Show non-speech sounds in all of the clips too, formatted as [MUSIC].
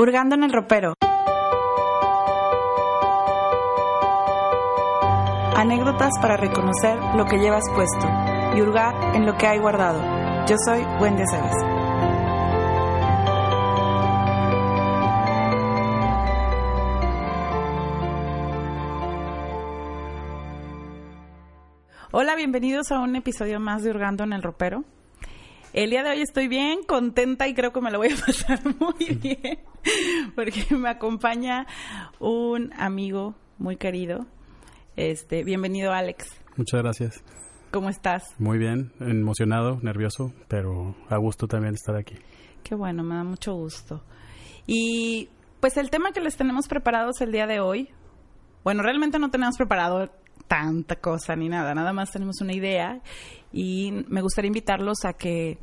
Hurgando en el ropero. Anécdotas para reconocer lo que llevas puesto y hurgar en lo que hay guardado. Yo soy Wendy Aceves. Hola, bienvenidos a un episodio más de Hurgando en el Ropero. El día de hoy estoy bien contenta y creo que me lo voy a [LAUGHS] pasar muy bien porque me acompaña un amigo muy querido. Este, bienvenido Alex. Muchas gracias. ¿Cómo estás? Muy bien, emocionado, nervioso, pero a gusto también estar aquí. Qué bueno, me da mucho gusto. Y pues el tema que les tenemos preparados el día de hoy, bueno, realmente no tenemos preparado tanta cosa ni nada, nada más tenemos una idea y me gustaría invitarlos a que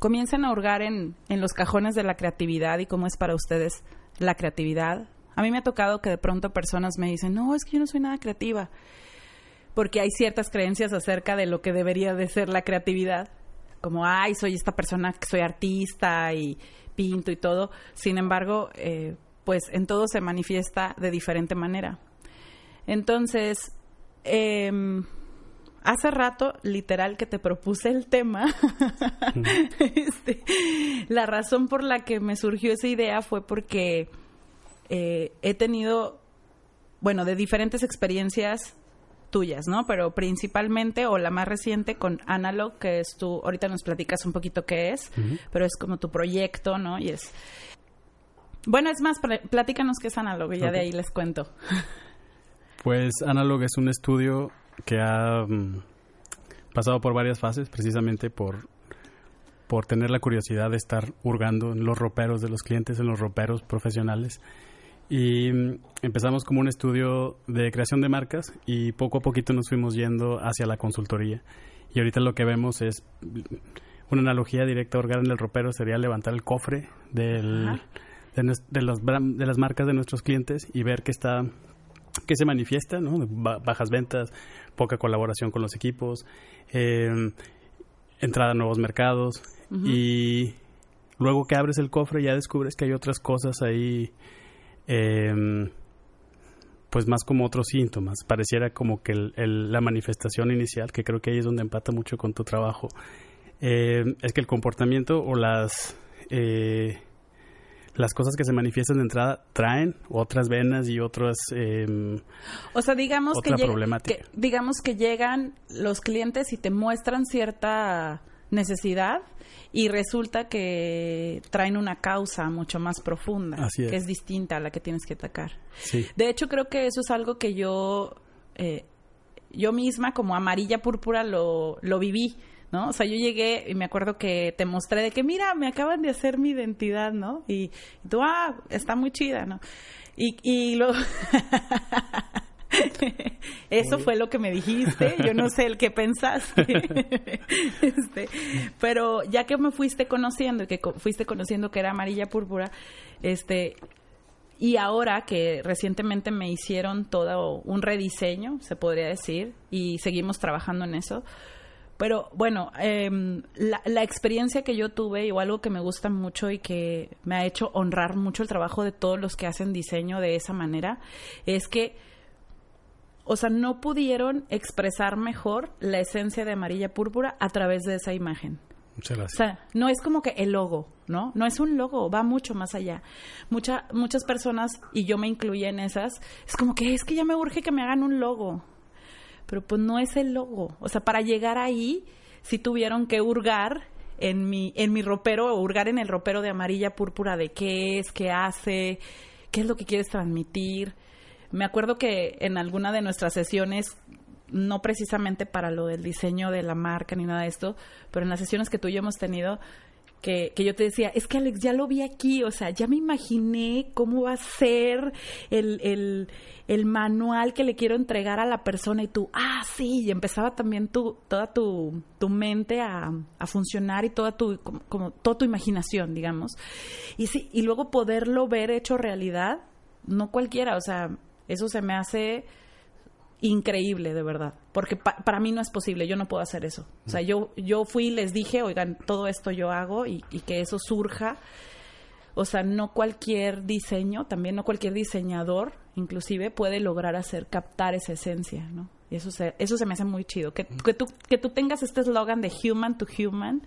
comiencen a hurgar en, en los cajones de la creatividad y cómo es para ustedes la creatividad. A mí me ha tocado que de pronto personas me dicen, no, es que yo no soy nada creativa, porque hay ciertas creencias acerca de lo que debería de ser la creatividad, como, ay, soy esta persona que soy artista y pinto y todo. Sin embargo, eh, pues en todo se manifiesta de diferente manera. Entonces, eh, hace rato, literal, que te propuse el tema, [LAUGHS] este, la razón por la que me surgió esa idea fue porque eh, he tenido, bueno, de diferentes experiencias tuyas, ¿no? Pero principalmente, o la más reciente, con Analog, que es tu, ahorita nos platicas un poquito qué es, pero es como tu proyecto, ¿no? Y es... Bueno, es más, platícanos qué es Analog y ya de ahí les cuento. Pues Analog es un estudio que ha mm, pasado por varias fases, precisamente por, por tener la curiosidad de estar hurgando en los roperos de los clientes, en los roperos profesionales. Y mm, empezamos como un estudio de creación de marcas y poco a poquito nos fuimos yendo hacia la consultoría. Y ahorita lo que vemos es mm, una analogía directa a hurgar en el ropero sería levantar el cofre del, de, de, los, de las marcas de nuestros clientes y ver que está que se manifiesta, ¿no? Bajas ventas, poca colaboración con los equipos, eh, entrada a nuevos mercados y luego que abres el cofre ya descubres que hay otras cosas ahí, eh, pues más como otros síntomas. Pareciera como que el, la manifestación inicial, que creo que ahí es donde empata mucho con tu trabajo, eh, es que el comportamiento o las las cosas que se manifiestan de entrada traen otras venas y otras eh, o sea digamos otra que, problemática. que, digamos que llegan los clientes y te muestran cierta necesidad y resulta que traen una causa mucho más profunda Así es. que es distinta a la que tienes que atacar sí. de hecho creo que eso es algo que yo eh, yo misma como amarilla púrpura lo, lo viví ¿no? O sea, yo llegué y me acuerdo que te mostré de que, mira, me acaban de hacer mi identidad, ¿no? Y, y tú, ah, está muy chida, ¿no? Y, y luego... [LAUGHS] Eso fue lo que me dijiste, yo no sé el que pensaste. [LAUGHS] este, pero ya que me fuiste conociendo y que fuiste conociendo que era amarilla púrpura, este, y ahora que recientemente me hicieron todo un rediseño, se podría decir, y seguimos trabajando en eso, pero bueno, eh, la, la, experiencia que yo tuve, o algo que me gusta mucho y que me ha hecho honrar mucho el trabajo de todos los que hacen diseño de esa manera, es que, o sea, no pudieron expresar mejor la esencia de amarilla púrpura a través de esa imagen. Muchas gracias. O sea, no es como que el logo, ¿no? No es un logo, va mucho más allá. Mucha, muchas personas, y yo me incluía en esas, es como que es que ya me urge que me hagan un logo pero pues no es el logo. O sea, para llegar ahí, sí tuvieron que hurgar en mi, en mi ropero, o hurgar en el ropero de amarilla púrpura de qué es, qué hace, qué es lo que quieres transmitir. Me acuerdo que en alguna de nuestras sesiones, no precisamente para lo del diseño de la marca ni nada de esto, pero en las sesiones que tú y yo hemos tenido, que, que, yo te decía, es que Alex, ya lo vi aquí, o sea, ya me imaginé cómo va a ser el, el, el manual que le quiero entregar a la persona y tú, ah, sí, y empezaba también tu, toda tu, tu mente a, a funcionar y toda tu, como, como, toda tu imaginación, digamos. Y sí, y luego poderlo ver hecho realidad, no cualquiera, o sea, eso se me hace increíble, de verdad, porque pa para mí no es posible, yo no puedo hacer eso. O sea, yo, yo fui y les dije, oigan, todo esto yo hago y, y, que eso surja. O sea, no cualquier diseño, también no cualquier diseñador, inclusive, puede lograr hacer captar esa esencia, ¿no? Y eso se, eso se me hace muy chido. Que, que tú, que tú tengas este eslogan de human to human,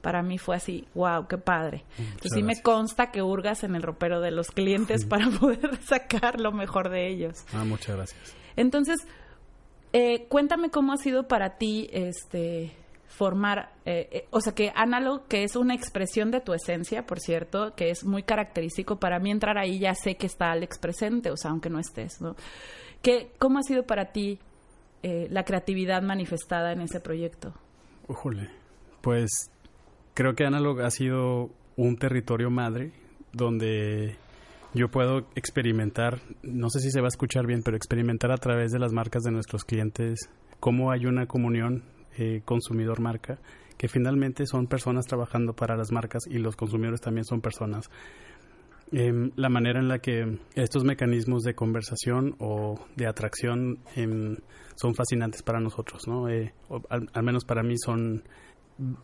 para mí fue así, wow, qué padre. Entonces sí me consta que hurgas en el ropero de los clientes para [LAUGHS] poder sacar lo mejor de ellos. Ah, muchas gracias. Entonces, eh, cuéntame cómo ha sido para ti este formar, eh, eh, o sea, que Analog, que es una expresión de tu esencia, por cierto, que es muy característico, para mí entrar ahí ya sé que está Alex presente, o sea, aunque no estés, ¿no? ¿Qué, ¿Cómo ha sido para ti eh, la creatividad manifestada en ese proyecto? Ujole, pues creo que Analog ha sido un territorio madre donde yo puedo experimentar, no sé si se va a escuchar bien, pero experimentar a través de las marcas de nuestros clientes cómo hay una comunión eh, consumidor-marca, que finalmente son personas trabajando para las marcas y los consumidores también son personas. Eh, la manera en la que estos mecanismos de conversación o de atracción eh, son fascinantes para nosotros, ¿no? Eh, al, al menos para mí son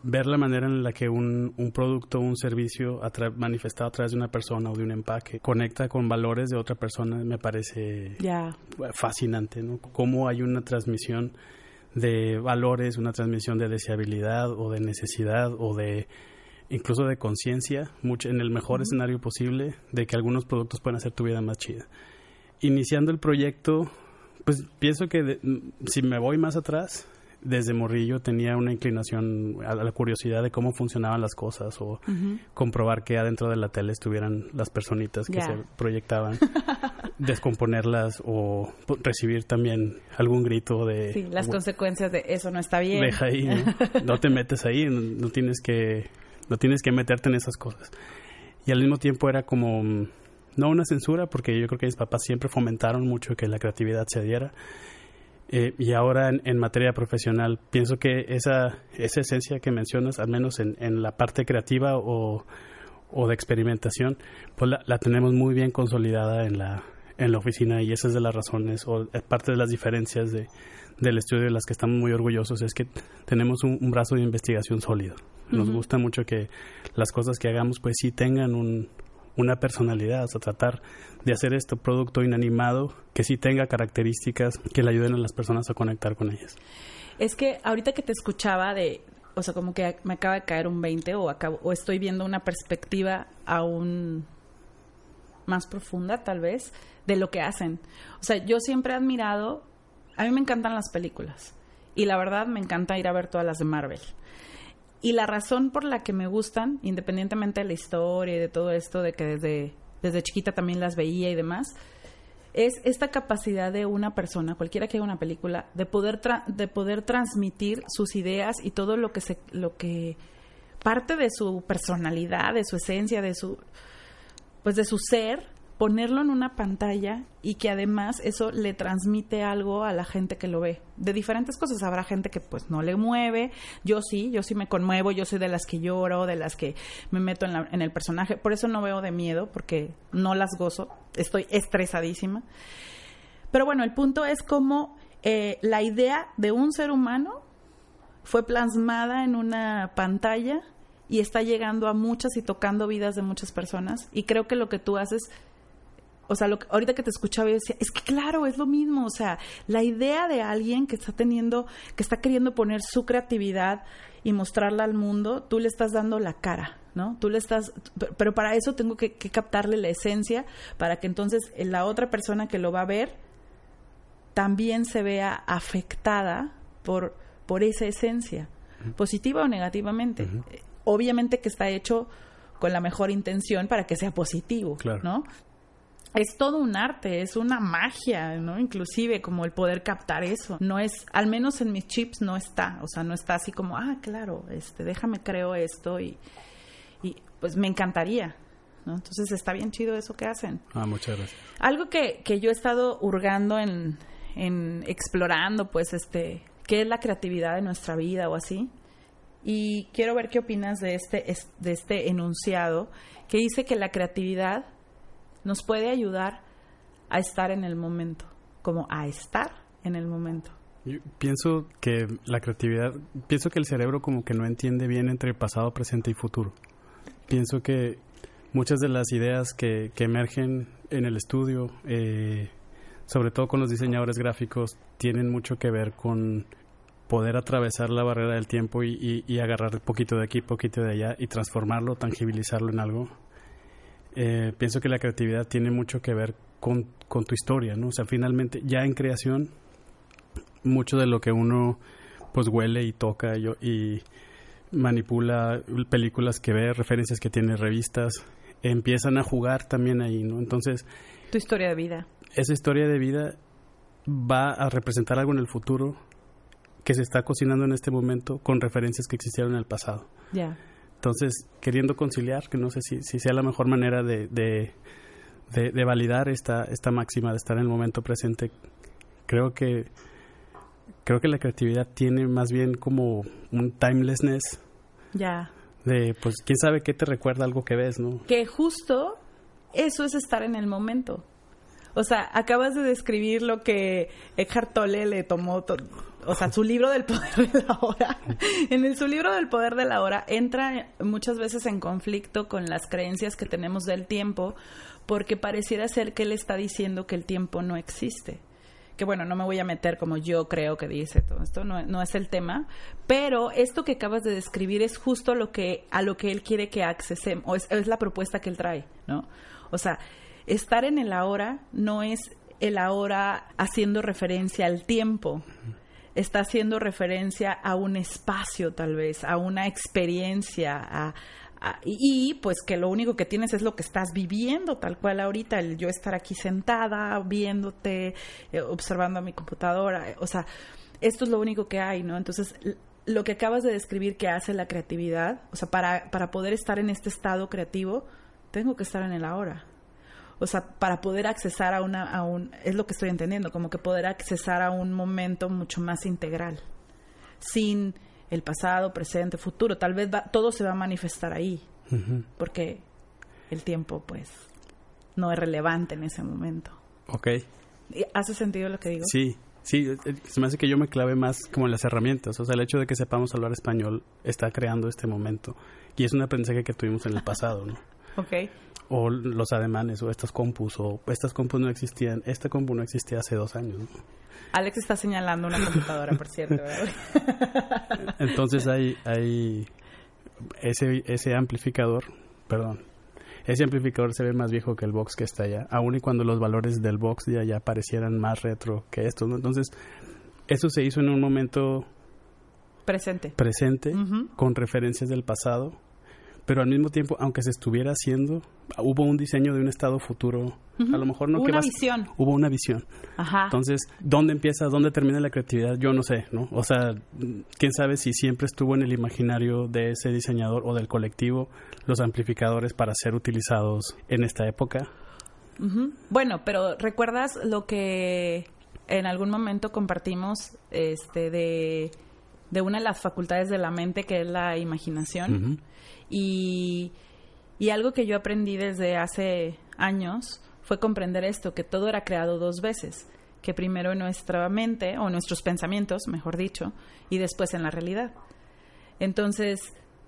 ver la manera en la que un, un producto, un servicio manifestado a través de una persona o de un empaque conecta con valores de otra persona me parece yeah. fascinante, ¿no? Cómo hay una transmisión de valores, una transmisión de deseabilidad o de necesidad o de incluso de conciencia, en el mejor uh -huh. escenario posible, de que algunos productos pueden hacer tu vida más chida. Iniciando el proyecto, pues pienso que de, si me voy más atrás, desde morrillo tenía una inclinación a la curiosidad de cómo funcionaban las cosas o uh -huh. comprobar que adentro de la tele estuvieran las personitas que yeah. se proyectaban, [LAUGHS] descomponerlas o recibir también algún grito de... Sí, las consecuencias de eso no está bien. Deja ahí, ¿no? no te metes ahí, no, no, tienes que, no tienes que meterte en esas cosas. Y al mismo tiempo era como, no una censura, porque yo creo que mis papás siempre fomentaron mucho que la creatividad se diera, eh, y ahora en, en, materia profesional, pienso que esa, esa esencia que mencionas, al menos en, en la parte creativa o, o de experimentación, pues la, la, tenemos muy bien consolidada en la, en la oficina y esa es de las razones o parte de las diferencias de, del estudio de las que estamos muy orgullosos es que tenemos un, un brazo de investigación sólido. Nos uh -huh. gusta mucho que las cosas que hagamos pues sí tengan un, una personalidad, o sea, tratar de hacer este producto inanimado que sí tenga características que le ayuden a las personas a conectar con ellas. Es que ahorita que te escuchaba de, o sea, como que me acaba de caer un 20 o, acabo, o estoy viendo una perspectiva aún más profunda, tal vez, de lo que hacen. O sea, yo siempre he admirado, a mí me encantan las películas y la verdad me encanta ir a ver todas las de Marvel. Y la razón por la que me gustan, independientemente de la historia y de todo esto, de que desde, desde chiquita también las veía y demás, es esta capacidad de una persona, cualquiera que haga una película, de poder, de poder transmitir sus ideas y todo lo que, se, lo que parte de su personalidad, de su esencia, de su, pues de su ser, ponerlo en una pantalla y que además eso le transmite algo a la gente que lo ve. De diferentes cosas. Habrá gente que pues no le mueve. Yo sí, yo sí me conmuevo. Yo soy de las que lloro, de las que me meto en, la, en el personaje. Por eso no veo de miedo, porque no las gozo. Estoy estresadísima. Pero bueno, el punto es cómo eh, la idea de un ser humano fue plasmada en una pantalla y está llegando a muchas y tocando vidas de muchas personas. Y creo que lo que tú haces o sea, lo que, ahorita que te escuchaba yo decía, es que claro, es lo mismo, o sea, la idea de alguien que está teniendo, que está queriendo poner su creatividad y mostrarla al mundo, tú le estás dando la cara, ¿no? Tú le estás, pero para eso tengo que, que captarle la esencia, para que entonces la otra persona que lo va a ver también se vea afectada por, por esa esencia, uh -huh. positiva o negativamente. Uh -huh. Obviamente que está hecho con la mejor intención para que sea positivo, claro. ¿no? Es todo un arte, es una magia, ¿no? Inclusive como el poder captar eso. No es, al menos en mis chips no está, o sea, no está así como, ah, claro, este, déjame creo esto y, pues me encantaría. ¿no? Entonces está bien chido eso que hacen. Ah, muchas gracias. Algo que, que yo he estado hurgando en, en explorando, pues, este, qué es la creatividad de nuestra vida o así. Y quiero ver qué opinas de este, es- de este enunciado que dice que la creatividad nos puede ayudar a estar en el momento, como a estar en el momento. Yo pienso que la creatividad, pienso que el cerebro como que no entiende bien entre pasado, presente y futuro. Pienso que muchas de las ideas que, que emergen en el estudio, eh, sobre todo con los diseñadores gráficos, tienen mucho que ver con poder atravesar la barrera del tiempo y, y- y agarrar poquito de aquí, poquito de allá y transformarlo, tangibilizarlo en algo. Eh, pienso que la creatividad tiene mucho que ver con, con tu historia, ¿no? O sea, finalmente, ya en creación, mucho de lo que uno pues huele y toca y, y manipula películas que ve, referencias que tiene revistas, empiezan a jugar también ahí, ¿no? Entonces, Tu historia de vida. esa historia de vida va a representar algo en el futuro que se está cocinando en este momento con referencias que existieron en el pasado. Ya. Entonces, queriendo conciliar, que no sé si, si sea la mejor manera de, de, de- de validar esta, esta máxima de estar en el momento presente, creo que creo que la creatividad tiene más bien como un timelessness Ya. de, pues, quién sabe qué te recuerda algo que ves, ¿no? que justo eso es estar en el momento. O sea, acabas de describir lo que Eckhart Tolle le tomó, to- o sea, su libro del poder de la hora. [LAUGHS] En el, su libro del poder de la hora entra muchas veces en conflicto con las creencias que tenemos del tiempo, porque pareciera ser que él está diciendo que el tiempo no existe. Que bueno, no me voy a meter como yo creo que dice todo esto, no, no es el tema, pero esto que acabas de describir es justo lo que a lo que él quiere que accesemos, o es, es la propuesta que él trae, ¿no? O sea, estar en el ahora no es el ahora haciendo referencia al tiempo, está haciendo referencia a un espacio tal vez, a una experiencia, a, y, pues que lo único que tienes es lo que estás viviendo tal cual ahorita, el yo estar aquí sentada, viéndote, eh, observando a mi computadora, eh, o sea, esto es lo único que hay, ¿no? Entonces, lo que acabas de describir que hace la creatividad, o sea, para, para poder estar en este estado creativo, tengo que estar en el ahora. O sea, para poder accesar a una, a un, es lo que estoy entendiendo, como que poder accesar a un momento mucho más integral, sin el pasado, presente, futuro. Tal vez va- todo se va a manifestar ahí, porque el tiempo, pues, no es relevante en ese momento. Ok, ¿Y ¿Hace sentido lo que digo? sí, sí, eh, se me hace que yo me clave más como en las herramientas, o sea, el hecho de que sepamos hablar español está creando este momento y es un aprendizaje que tuvimos en el pasado, ¿no? [LAUGHS] Ok. O los ademanes o estas compus o estas compus no existían esta compu no existía hace dos años ¿no? Alex está señalando una computadora, por cierto. ¿verdad? [LAUGHS] entonces hay hay ese ese amplificador perdón ese amplificador se ve más viejo que el box que está allá aun y cuando los valores del box de allá parecieran más retro que estos ¿no? entonces eso se hizo en un momento Presente. presente con referencias del pasado pero al mismo tiempo aunque se estuviera haciendo hubo un diseño de un estado futuro a lo mejor no Hubo que una vas- visión. hubo una visión Ajá. Entonces, ¿dónde empieza, dónde termina la creatividad? Yo no sé, ¿no? O sea, quién sabe si siempre estuvo en el imaginario de ese diseñador o del colectivo los amplificadores para ser utilizados en esta época. Bueno, pero ¿recuerdas lo que en algún momento compartimos este de, de una de las facultades de la mente que es la imaginación? Ujú. Y, y algo que yo aprendí desde hace años fue comprender esto, que todo era creado dos veces, que primero en nuestra mente o nuestros pensamientos, mejor dicho, y después en la realidad. Entonces,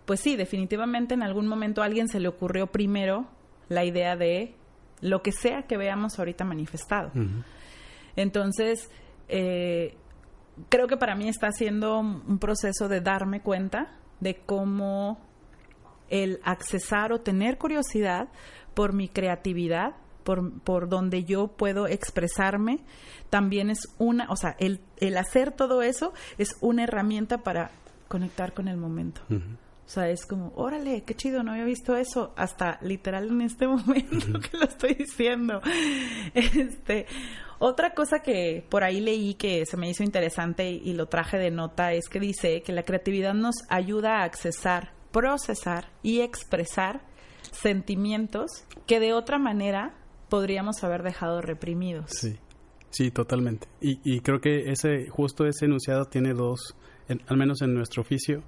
pues sí, definitivamente en algún momento a alguien se le ocurrió primero la idea de lo que sea que veamos ahorita manifestado. Entonces, eh, creo que para mí está siendo un proceso de darme cuenta de cómo el accesar o tener curiosidad por mi creatividad, por, por donde yo puedo expresarme, también es una, o sea, el, el hacer todo eso es una herramienta para conectar con el momento. O sea, es como, órale, qué chido, no había visto eso hasta literal en este [LAUGHS] momento que lo estoy diciendo. Este, otra cosa que por ahí leí que se me hizo interesante y, y lo traje de nota es que dice que la creatividad nos ayuda a accesar, procesar y expresar sentimientos que de otra manera podríamos haber dejado reprimidos. Sí, sí, totalmente. Y, y creo que ese, justo ese enunciado tiene dos, al menos en nuestro oficio,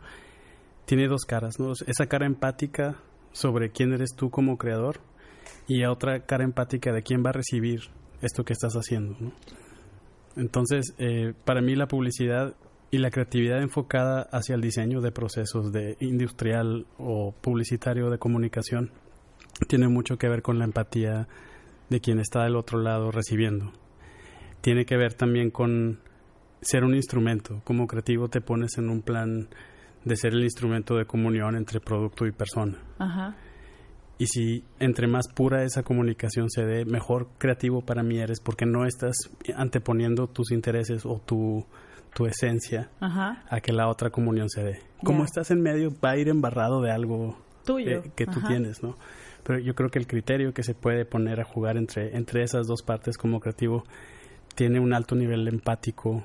tiene dos caras, ¿no? Esa cara empática sobre quién eres tú como creador y otra cara empática de quién va a recibir esto que estás haciendo, ¿no? Entonces, eh, para mí la publicidad y la creatividad enfocada hacia el diseño de procesos de industrial o publicitario de comunicación tiene mucho que ver con la empatía de quien está del otro lado recibiendo. Tiene que ver también con ser un instrumento. Como creativo te pones en un plan de ser el instrumento de comunión entre producto y persona. Ajá. Y si entre más pura esa comunicación se dé, mejor creativo para mí eres porque no estás anteponiendo tus intereses o tu, tu esencia Ajá. a que la otra comunión se dé. Como estás en medio, va a ir embarrado de algo Tuyo. que, que tú tienes, ¿no? Pero yo creo que el criterio que se puede poner a jugar entre, entre esas dos partes como creativo tiene un alto nivel empático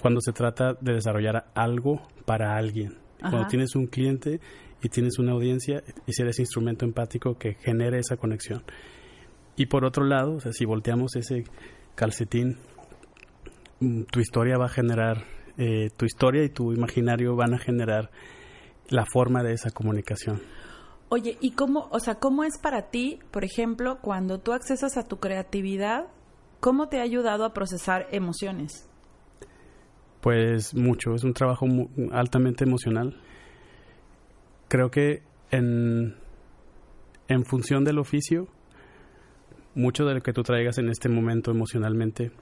cuando se trata de desarrollar algo para alguien. Cuando tienes un cliente y tienes una audiencia y ser ese instrumento empático que genere esa conexión. Y por otro lado, o sea, si volteamos ese calcetín, tu historia va a generar, eh, tu historia y tu imaginario van a generar la forma de esa comunicación. Oye, ¿y cómo, o sea, cómo es para ti, por ejemplo, cuando tú accesas a tu creatividad, cómo te ha ayudado a procesar emociones? Pues mucho, es un trabajo altamente emocional creo que en, en función del oficio, mucho de lo que tú traigas en este momento emocionalmente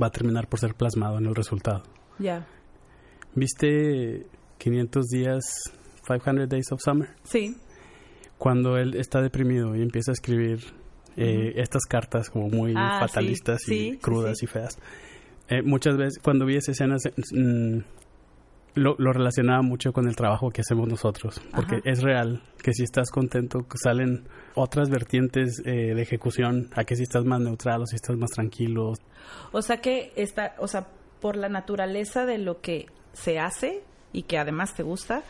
va a terminar por ser plasmado en el resultado. Ya. ¿Viste 500 días, 500 Days of Summer? Sí. Cuando él está deprimido y empieza a escribir eh, estas cartas como muy ah, fatalistas sí, y sí, crudas sí, y feas. Eh, muchas veces, cuando vi esa escena, mm, lo, lo, relacionaba mucho con el trabajo que hacemos nosotros, porque Ajá. es real que si estás contento salen otras vertientes eh, de ejecución, a que si estás más neutral o si estás más tranquilo. O sea que está, o sea, por la naturaleza de lo que se hace y que además te gusta,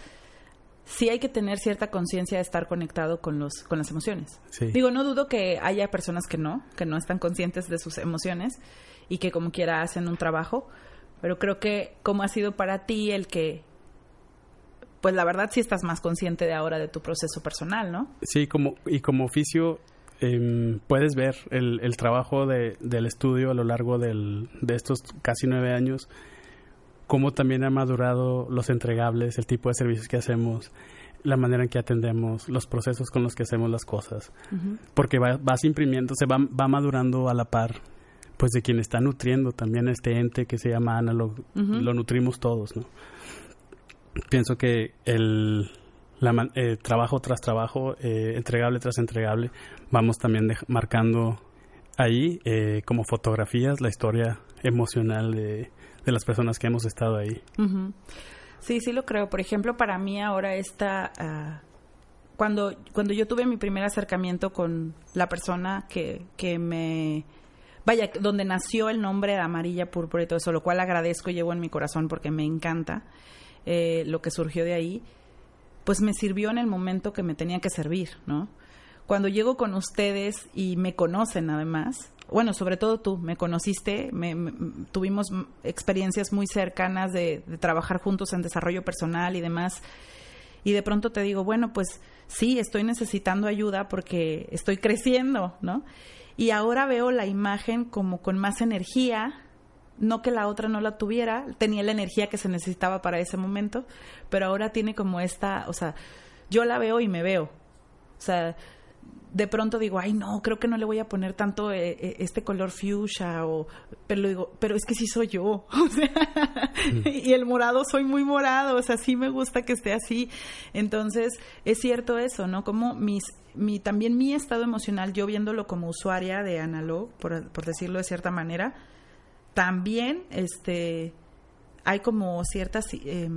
sí hay que tener cierta conciencia de estar conectado con los con las emociones. Sí. Digo, no dudo que haya personas que no, que no están conscientes de sus emociones y que como quiera hacen un trabajo, pero creo que como ha sido para ti el que pues la verdad sí estás más consciente de ahora de tu proceso personal, ¿no? Sí, como y como oficio eh, puedes ver el, el trabajo de, del estudio a lo largo del, de estos casi nueve años, cómo también ha madurado los entregables, el tipo de servicios que hacemos, la manera en que atendemos, los procesos con los que hacemos las cosas, uh -huh. porque va, vas imprimiendo, se va, va madurando a la par pues de quien está nutriendo también este ente que se llama Analog, uh -huh. lo nutrimos todos, ¿no? Pienso que el la, eh, trabajo tras trabajo, eh, entregable tras entregable, vamos también de, marcando ahí eh, como fotografías la historia emocional de, de, las personas que hemos estado ahí. Uh -huh. Sí, sí lo creo. Por ejemplo, para mí ahora está... Uh, cuando, cuando yo tuve mi primer acercamiento con la persona que, que me vaya, donde nació el nombre de Amarilla Púrpura y todo eso, lo cual agradezco y llevo en mi corazón porque me encanta eh, lo que surgió de ahí, pues me sirvió en el momento que me tenía que servir, ¿no? Cuando llego con ustedes y me conocen además, bueno, sobre todo tú, me conociste, me, tuvimos experiencias muy cercanas de trabajar juntos en desarrollo personal y demás, y de pronto te digo, bueno, pues sí, estoy necesitando ayuda porque estoy creciendo, ¿no? Y ahora veo la imagen como con más energía, no que la otra no la tuviera, tenía la energía que se necesitaba para ese momento, pero ahora tiene como esta, o sea, yo la veo y me veo, o sea, de pronto digo, ay no, creo que no le voy a poner tanto eh, este color fuchsia o pero digo, pero es que sí soy yo, [LAUGHS] o sea, mm. [LAUGHS] y el morado soy muy morado, o sea, sí me gusta que esté así. Entonces, es cierto eso, ¿no? Como mis mi también mi estado emocional, yo viéndolo como usuaria de Analog, por, por decirlo de cierta manera, también este hay como cierta eh,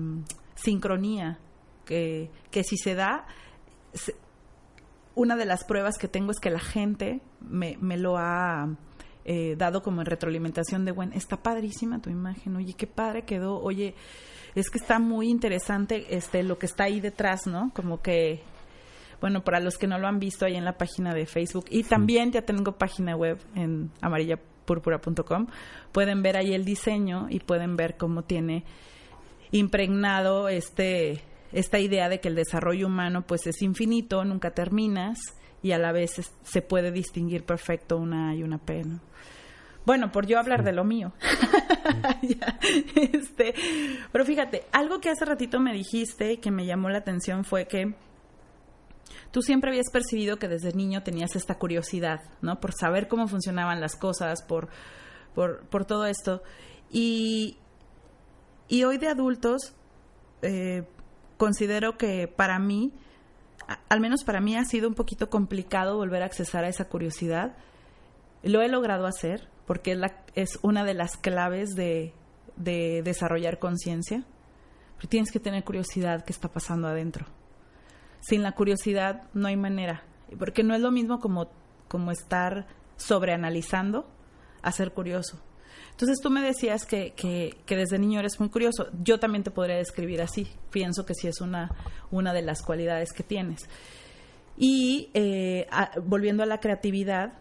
sincronía que, que si se da se, una de las pruebas que tengo es que la gente me, me lo ha eh, dado como en retroalimentación de, bueno, está padrísima tu imagen, oye, qué padre quedó, oye, es que está muy interesante este lo que está ahí detrás, ¿no? Como que, bueno, para los que no lo han visto ahí en la página de Facebook y también ya tengo página web en amarillapúrpura.com, pueden ver ahí el diseño y pueden ver cómo tiene impregnado este esta idea de que el desarrollo humano pues es infinito, nunca terminas y a la vez se puede distinguir perfecto una A y una P, ¿no? Bueno, por yo hablar de lo mío. [LAUGHS] este, pero fíjate, algo que hace ratito me dijiste y que me llamó la atención fue que tú siempre habías percibido que desde niño tenías esta curiosidad, ¿no? Por saber cómo funcionaban las cosas, por, por, por todo esto. Y, y hoy de adultos, eh, considero que para mí, al menos para mí ha sido un poquito complicado volver a accesar a esa curiosidad. Lo he logrado hacer porque es, la, es una de las claves de, de desarrollar conciencia. Pero tienes que tener curiosidad qué está pasando adentro. Sin la curiosidad no hay manera. Porque no es lo mismo como, como estar sobreanalizando a ser curioso. Entonces tú me decías que, que, desde niño eres muy curioso. Yo también te podría describir así. Pienso que sí es una, una de las cualidades que tienes. Y eh, volviendo a la creatividad,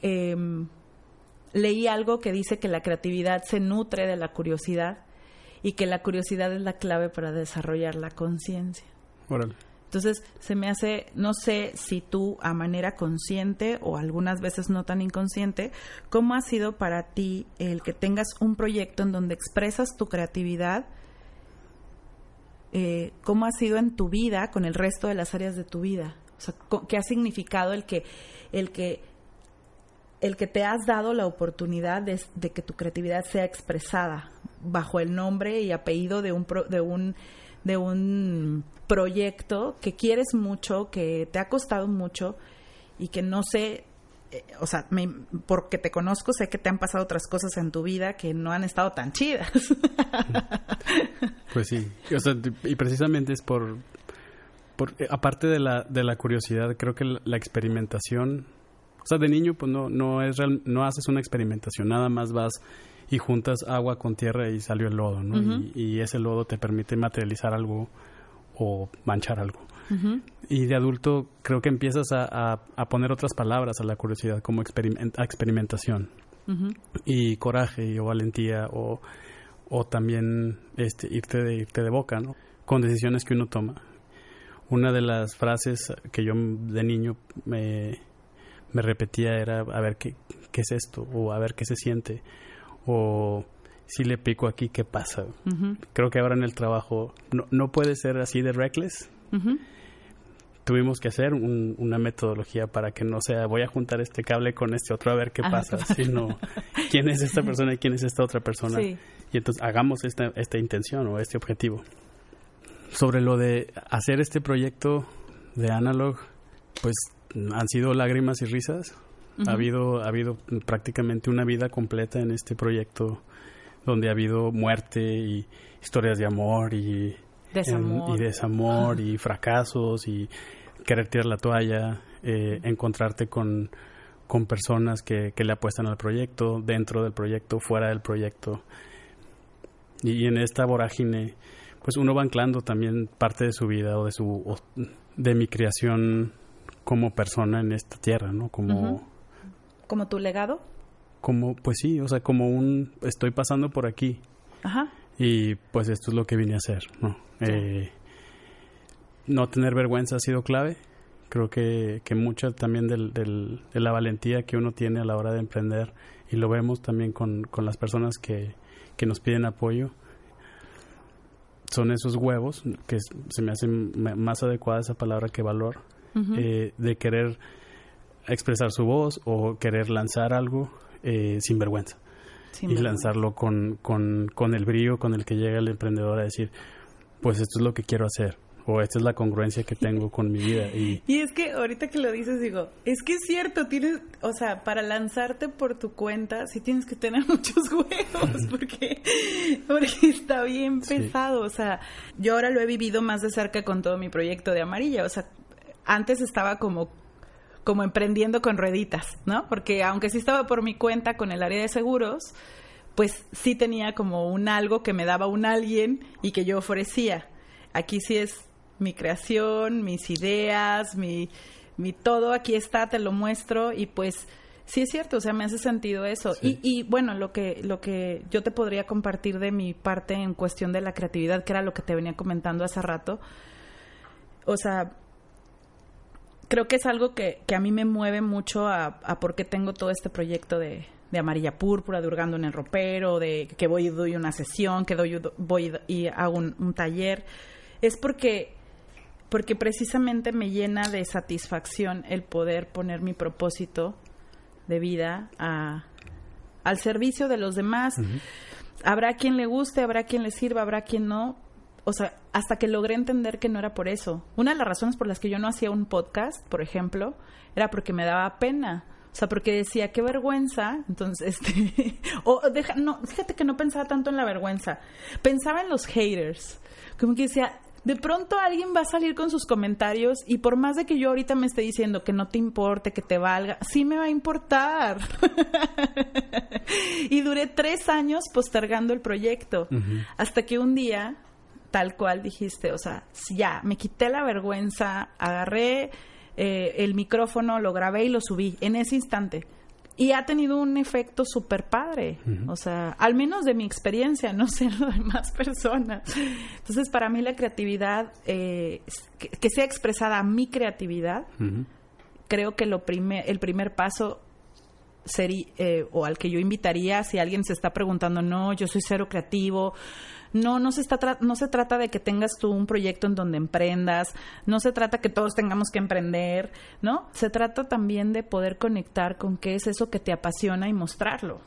em, leí algo que dice que la creatividad se nutre de la curiosidad y que la curiosidad es la clave para desarrollar la conciencia. Entonces, se me hace, no sé si tú a manera consciente o algunas veces no tan inconsciente, ¿cómo ha sido para ti el que tengas un proyecto en donde expresas tu creatividad? Eh, ¿Cómo ha sido en tu vida con el resto de las áreas de tu vida? O sea, ¿qué ha significado el que, el que, el que te has dado la oportunidad de, de que tu creatividad sea expresada bajo el nombre y apellido de un, de un de un proyecto que quieres mucho, que te ha costado mucho y que no sé, eh, o sea, porque te conozco, sé que te han pasado otras cosas en tu vida que no han estado tan chidas. [LAUGHS] Pues sí, y precisamente es por, por eh, aparte de la, de la curiosidad, creo que la, experimentación, o sea, de niño pues no, no, es real, no haces una experimentación, nada más vas y juntas agua con tierra y salió el lodo, ¿no? y, ese lodo te permite materializar algo o manchar algo. Y de adulto creo que empiezas a, poner otras palabras a la curiosidad, como experimentación y coraje o valentía o, o también este, irte, de, irte de boca, ¿no? Con decisiones que uno toma. Una de las frases que yo de niño me, me repetía era a ver qué, qué es esto o a ver qué se siente o si le pico aquí, ¿qué pasa? Creo que ahora en el trabajo no, no puede ser así de reckless. Tuvimos que hacer una metodología para que no sea voy a juntar este cable con este otro a ver qué pasa, sino [LAUGHS] quién es esta persona y quién es esta otra persona. Y entonces hagamos esta, esta intención o este objetivo. Sobre lo de hacer este proyecto de Analog, pues han sido lágrimas y risas ha, habido, ha habido prácticamente una vida completa en este proyecto donde ha habido muerte y historias de amor y desamor, y, desamor y fracasos y querer tirar la toalla, eh, encontrarte con, con personas que, que, le apuestan al proyecto, dentro del proyecto, fuera del proyecto. Y, en esta vorágine, pues uno va anclando también parte de su vida o de su de mi creación como persona en esta tierra, ¿no? Como como tu legado? Como, pues sí, o sea, como un, estoy pasando por aquí. Ajá. Y pues esto es lo que vine a hacer, ¿no? Eh, no tener vergüenza ha sido clave. Creo que, que mucha también del, del, de la valentía que uno tiene a la hora de emprender, y lo vemos también con, con las personas que, que nos piden apoyo, son esos huevos, que se me hace más adecuada esa palabra que valor, eh, de querer expresar su voz o querer lanzar algo eh, sin vergüenza. y lanzarlo con, con, con el brío con el que llega el emprendedor a decir, pues esto es lo que quiero hacer o esta es la congruencia que tengo con mi vida. Y, [LAUGHS] y es que ahorita que lo dices, digo, es que es cierto, tienes, o sea, para lanzarte por tu cuenta, sí tienes que tener [LAUGHS] muchos huevos, porque, porque está bien pesado. O sea, yo ahora lo he vivido más de cerca con todo mi proyecto de amarilla. O sea, antes estaba como como emprendiendo con rueditas, ¿no? Porque aunque sí estaba por mi cuenta con el área de seguros, pues sí tenía como un algo que me daba un alguien y que yo ofrecía. Aquí sí es mi creación, mis ideas, mi, mi todo aquí está, te lo muestro y pues sí es cierto, o sea, me hace sentido eso. Y, y bueno, lo que, lo que yo te podría compartir de mi parte en cuestión de la creatividad, que era lo que te venía comentando hace rato, o sea, creo que es algo que, que a mí me mueve mucho a, a por qué tengo todo este proyecto de, de amarilla púrpura, de hurgando en el ropero, de que voy y doy una sesión, que doy, voy y hago un, taller, es porque, porque precisamente me llena de satisfacción el poder poner mi propósito de vida a, al servicio de los demás. Habrá quien le guste, habrá quien le sirva, habrá quien no. O sea, hasta que logré entender que no era por eso. Una de las razones por las que yo no hacía un podcast, por ejemplo, era porque me daba pena o sea, porque decía, qué vergüenza. Entonces, [LAUGHS] este, o deja, no, fíjate que no pensaba tanto en la vergüenza. Pensaba en los haters. Como que decía, de pronto alguien va a salir con sus comentarios y por más de que yo ahorita me esté diciendo que no te importe, que te valga, sí me va a importar. [LAUGHS] y duré tres años postergando el proyecto. Hasta que un día, tal cual dijiste, o sea, ya, me quité la vergüenza, agarré eh, el micrófono, lo grabé y lo subí en ese instante. Y ha tenido un efecto súper padre, o sea, al menos de mi experiencia, [LAUGHS] no sé lo de más personas. Entonces, para mí la creatividad, eh, que, sea expresada mi creatividad, creo que lo primer, el primer paso sería, eh, o al que yo invitaría, si alguien se está preguntando, no, yo soy cero creativo, no, no se, está no se trata de que tengas tú un proyecto en donde emprendas, no se trata que todos tengamos que emprender, ¿no? Se trata también de poder conectar con qué es eso que te apasiona y mostrarlo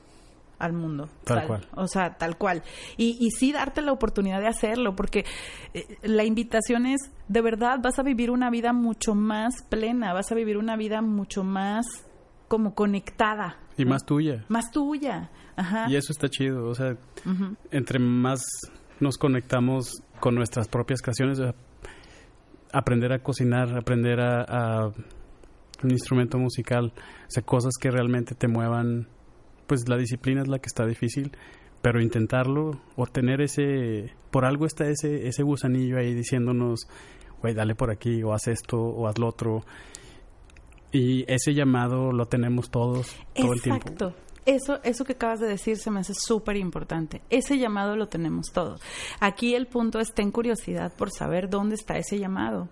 al mundo. Tal, cual. O sea, tal cual. Y, y sí darte la oportunidad de hacerlo, porque eh, la invitación es, de verdad, vas a vivir una vida mucho más plena, vas a vivir una vida mucho más como conectada. Y más tuya. Más tuya. Y eso está chido, o sea, entre más nos conectamos con nuestras propias creaciones, aprender a cocinar, aprender a, un instrumento musical, o sea, cosas que realmente te muevan, pues la disciplina es la que está difícil, pero intentarlo o tener ese, por algo está ese, ese gusanillo ahí diciéndonos, güey, dale por aquí, o haz esto, o haz lo otro. Y ese llamado lo tenemos todos todo el tiempo. Exacto. Eso, eso que acabas de decir se me hace súper importante. Ese llamado lo tenemos todos. Aquí el punto es ten curiosidad por saber dónde está ese llamado.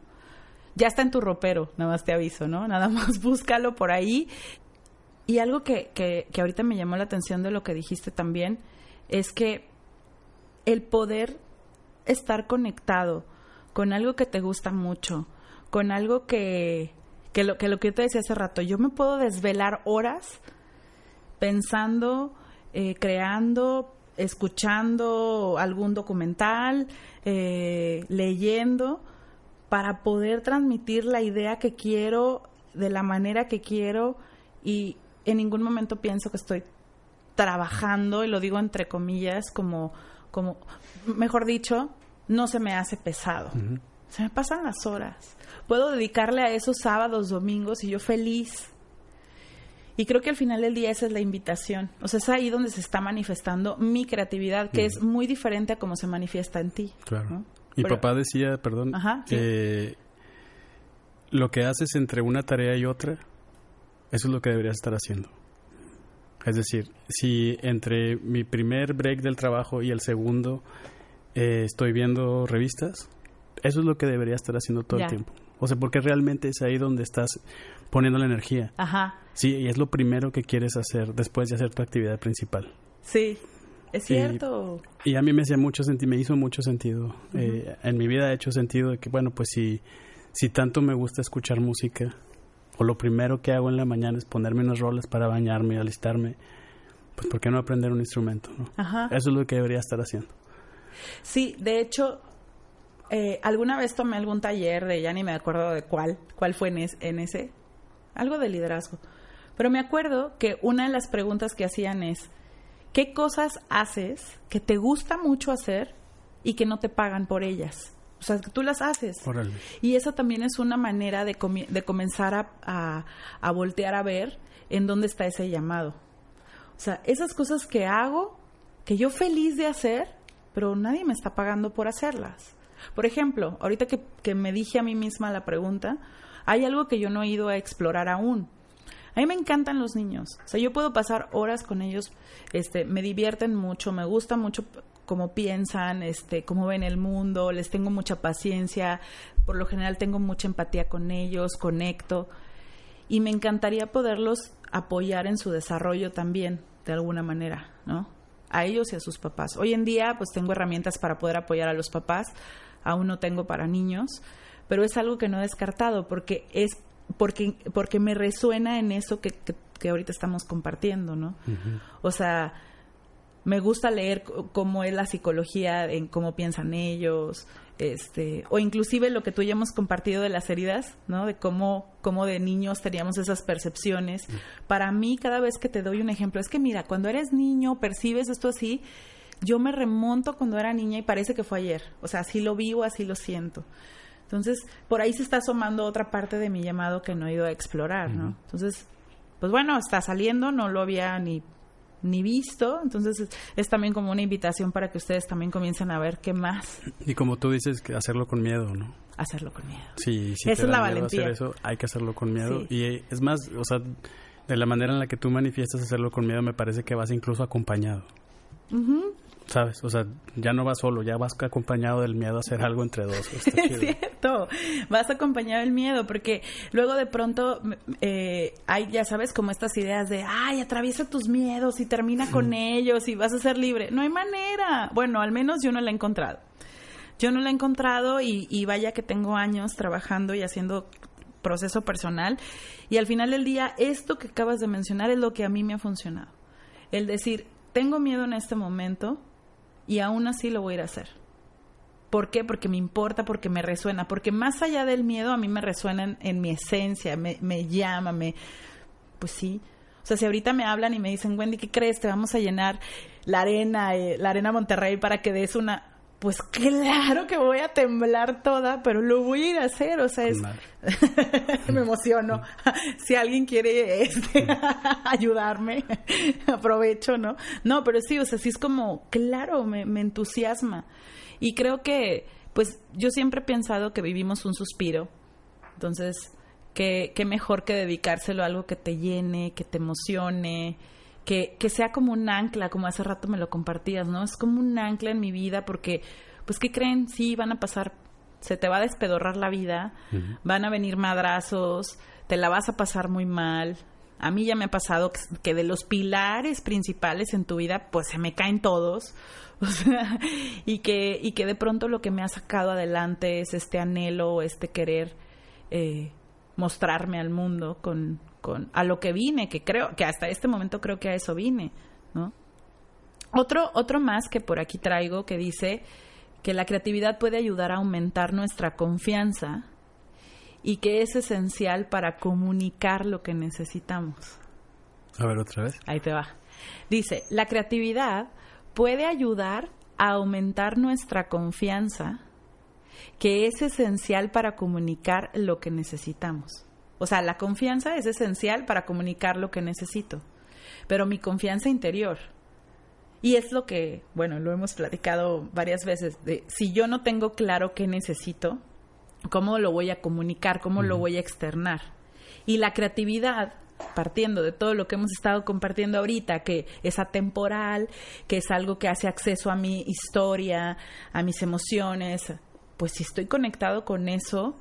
Ya está en tu ropero, nada más te aviso, ¿no? Nada más [LAUGHS] búscalo por ahí. Y algo que, que, que ahorita me llamó la atención de lo que dijiste también es que el poder estar conectado con algo que te gusta mucho, con algo que, que lo que lo que yo te decía hace rato, yo me puedo desvelar horas pensando, eh, creando, escuchando algún documental, eh, leyendo, para poder transmitir la idea que quiero de la manera que quiero y en ningún momento pienso que estoy trabajando, y lo digo entre comillas, como, como mejor dicho, no se me hace pesado. Se me pasan las horas. Puedo dedicarle a esos sábados, domingos y yo feliz y creo que al final del día esa es la invitación. O sea, es ahí donde se está manifestando mi creatividad, que es muy diferente a cómo se manifiesta en ti. Claro. Mi papá decía, perdón, que lo que haces entre una tarea y otra, eso es lo que deberías estar haciendo. Es decir, si entre mi primer break del trabajo y el segundo eh, estoy viendo revistas, eso es lo que debería estar haciendo todo el tiempo. O sea, porque realmente es ahí donde estás poniendo la energía. Ajá. Sí, y es lo primero que quieres hacer después de hacer tu actividad principal. Sí, es cierto. Y, a mí me hacía mucho sentido, me hizo mucho sentido. Eh, en mi vida ha hecho sentido de que, bueno, pues si, si tanto me gusta escuchar música, o lo primero que hago en la mañana es ponerme unos roles para bañarme y alistarme, pues ¿por qué no aprender un instrumento? Ajá. Eso es lo que debería estar haciendo. Sí, de hecho, eh, alguna vez tomé algún taller de, ya ni me acuerdo de cuál, cuál fue en, en ese, algo de liderazgo. Pero me acuerdo que una de las preguntas que hacían es, ¿qué cosas haces que te gusta mucho hacer y que no te pagan por ellas? O sea, que tú las haces. Y esa también es una manera de, de comenzar a, a, voltear a ver en dónde está ese llamado. O sea, esas cosas que hago, que yo feliz de hacer, pero nadie me está pagando por hacerlas. Por ejemplo, ahorita que, que me dije a mí misma la pregunta, hay algo que yo no he ido a explorar aún. A mí me encantan los niños. O sea, yo puedo pasar horas con ellos, este, me divierten mucho, me gusta mucho cómo piensan, este, cómo ven el mundo, les tengo mucha paciencia, por lo general tengo mucha empatía con ellos, conecto y me encantaría poderlos apoyar en su desarrollo también, de alguna manera, ¿no? A ellos y a sus papás. Hoy en día, pues tengo herramientas para poder apoyar a los papás, aún no tengo para niños, pero es algo que no he descartado porque es porque porque me resuena en eso que, que, ahorita estamos compartiendo, ¿no? O sea, me gusta leer cómo es la psicología, en cómo piensan ellos, este, o inclusive lo que tú ya hemos compartido de las heridas, ¿no? De cómo, cómo de niños teníamos esas percepciones. Para mí, cada vez que te doy un ejemplo, es que mira, cuando eres niño, percibes esto así, yo me remonto cuando era niña y parece que fue ayer. O sea, así lo vivo, así lo siento. Entonces, por ahí se está asomando otra parte de mi llamado que no he ido a explorar, ¿no? Entonces, pues bueno, está saliendo, no lo había ni ni visto. Entonces es, también como una invitación para que ustedes también comiencen a ver qué más. Y como tú dices, que hacerlo con miedo, ¿no? Hacerlo con miedo. Sí, sí. Esa es la valentía. Hacer eso, hay que hacerlo con miedo. Y es más, o sea, de la manera en la que tú manifiestas hacerlo con miedo, me parece que vas incluso acompañado. ¿Sabes? O sea, ya no vas solo, ya vas acompañado del miedo a hacer algo entre dos. [LAUGHS] es cierto, vas acompañado del miedo, porque luego de pronto eh, hay, ya sabes, como estas ideas de, ay, atraviesa tus miedos y termina con ellos y vas a ser libre. No hay manera. Bueno, al menos yo no la he encontrado. Yo no la he encontrado y, y vaya que tengo años trabajando y haciendo proceso personal y al final del día esto que acabas de mencionar es lo que a mí me ha funcionado. El decir, tengo miedo en este momento, y aún así lo voy a ir a hacer. ¿Por qué? Porque me importa, porque me resuena, porque más allá del miedo a mí me resuena en, mi esencia, me, me, llama, me... Pues sí. O sea, si ahorita me hablan y me dicen, Wendy, ¿qué crees? Te vamos a llenar la arena, eh, la arena Monterrey para que des una pues claro que voy a temblar toda, pero lo voy a ir a hacer, o sea, es... [LAUGHS] me emociono. [LAUGHS] si alguien quiere este, [LAUGHS] ayudarme, aprovecho, ¿no? No, pero sí, o sea, sí es como, claro, me, me entusiasma. Y creo que, pues, yo siempre he pensado que vivimos un suspiro, entonces, qué, qué mejor que dedicárselo a algo que te llene, que te emocione, que, que sea como un ancla, como hace rato me lo compartías, ¿no? Es como un ancla en mi vida porque, pues, ¿qué creen? Sí, van a pasar, se te va a despedorrar la vida, van a venir madrazos, te la vas a pasar muy mal. A mí ya me ha pasado que, de los pilares principales en tu vida, pues se me caen todos. [LAUGHS] O sea, y que, y que de pronto lo que me ha sacado adelante es este anhelo, este querer eh, mostrarme al mundo con, con a lo que vine, que creo que hasta este momento creo que a eso vine, ¿no? Otro otro más que por aquí traigo que dice que la creatividad puede ayudar a aumentar nuestra confianza y que es esencial para comunicar lo que necesitamos. A ver otra vez. Ahí te va. Dice, la creatividad puede ayudar a aumentar nuestra confianza, que es esencial para comunicar lo que necesitamos. O sea, la confianza es esencial para comunicar lo que necesito, pero mi confianza interior. Y es lo que, bueno, lo hemos platicado varias veces, de si yo no tengo claro qué necesito, ¿cómo lo voy a comunicar? ¿Cómo lo voy a externar? Y la creatividad, partiendo de todo lo que hemos estado compartiendo ahorita, que es atemporal, que es algo que hace acceso a mi historia, a mis emociones, pues si estoy conectado con eso,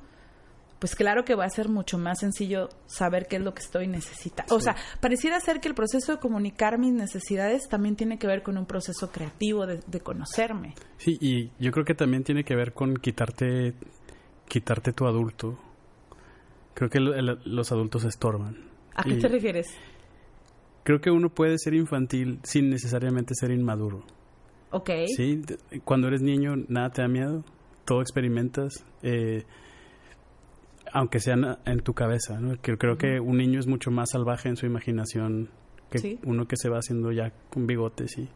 pues claro que va a ser mucho más sencillo saber qué es lo que estoy necesitando. O sea, pareciera ser que el proceso de comunicar mis necesidades también tiene que ver con un proceso creativo de, conocerme. Sí, y yo creo que también tiene que ver con quitarte, quitarte tu adulto. Creo que los adultos estorban. ¿A qué te refieres? Creo que uno puede ser infantil sin necesariamente ser inmaduro. Ok. Sí, cuando eres niño nada te da miedo, todo experimentas. Eh, aunque sean en tu cabeza, ¿no? Que creo que un niño es mucho más salvaje en su imaginación que uno que se va haciendo ya con bigotes y,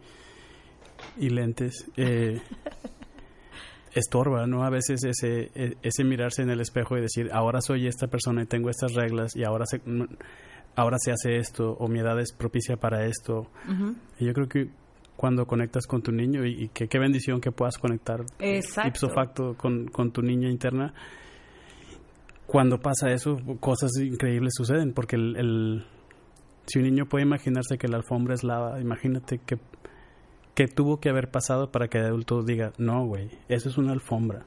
y lentes. Eh, [LAUGHS] estorba, ¿no? A veces ese, e, ese mirarse en el espejo y decir, ahora soy esta persona y tengo estas reglas y ahora se, ahora se hace esto o mi edad es propicia para esto. Y yo creo que cuando conectas con tu niño y, que qué bendición que puedas conectar ipso facto con, con tu niña interna. Cuando pasa eso, cosas increíbles suceden, porque el, si un niño puede imaginarse que la alfombra es lava, imagínate que, que tuvo que haber pasado para que el adulto diga, no, güey, eso es una alfombra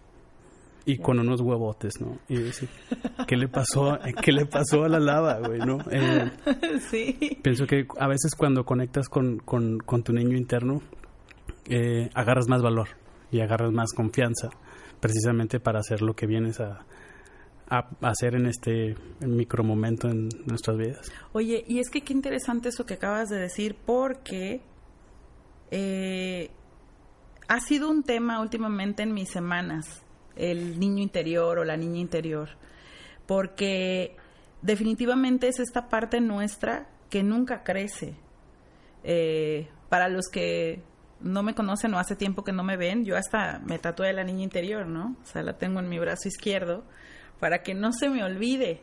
y con unos huevotes, ¿no? Y decir, ¿qué le pasó, qué le pasó a la lava, güey, no? Eh, [LAUGHS] sí. Pienso que a veces cuando conectas con, con, tu niño interno, eh, agarras más valor y agarras más confianza, precisamente para hacer lo que vienes a, a hacer en este micro momento en nuestras vidas. Oye, y es que qué interesante eso que acabas de decir, porque eh, ha sido un tema últimamente en mis semanas el niño interior o la niña interior, porque definitivamente es esta parte nuestra que nunca crece. Eh, para los que no me conocen o hace tiempo que no me ven, yo hasta me tatué la niña interior, ¿no? O sea, la tengo en mi brazo izquierdo para que no se me olvide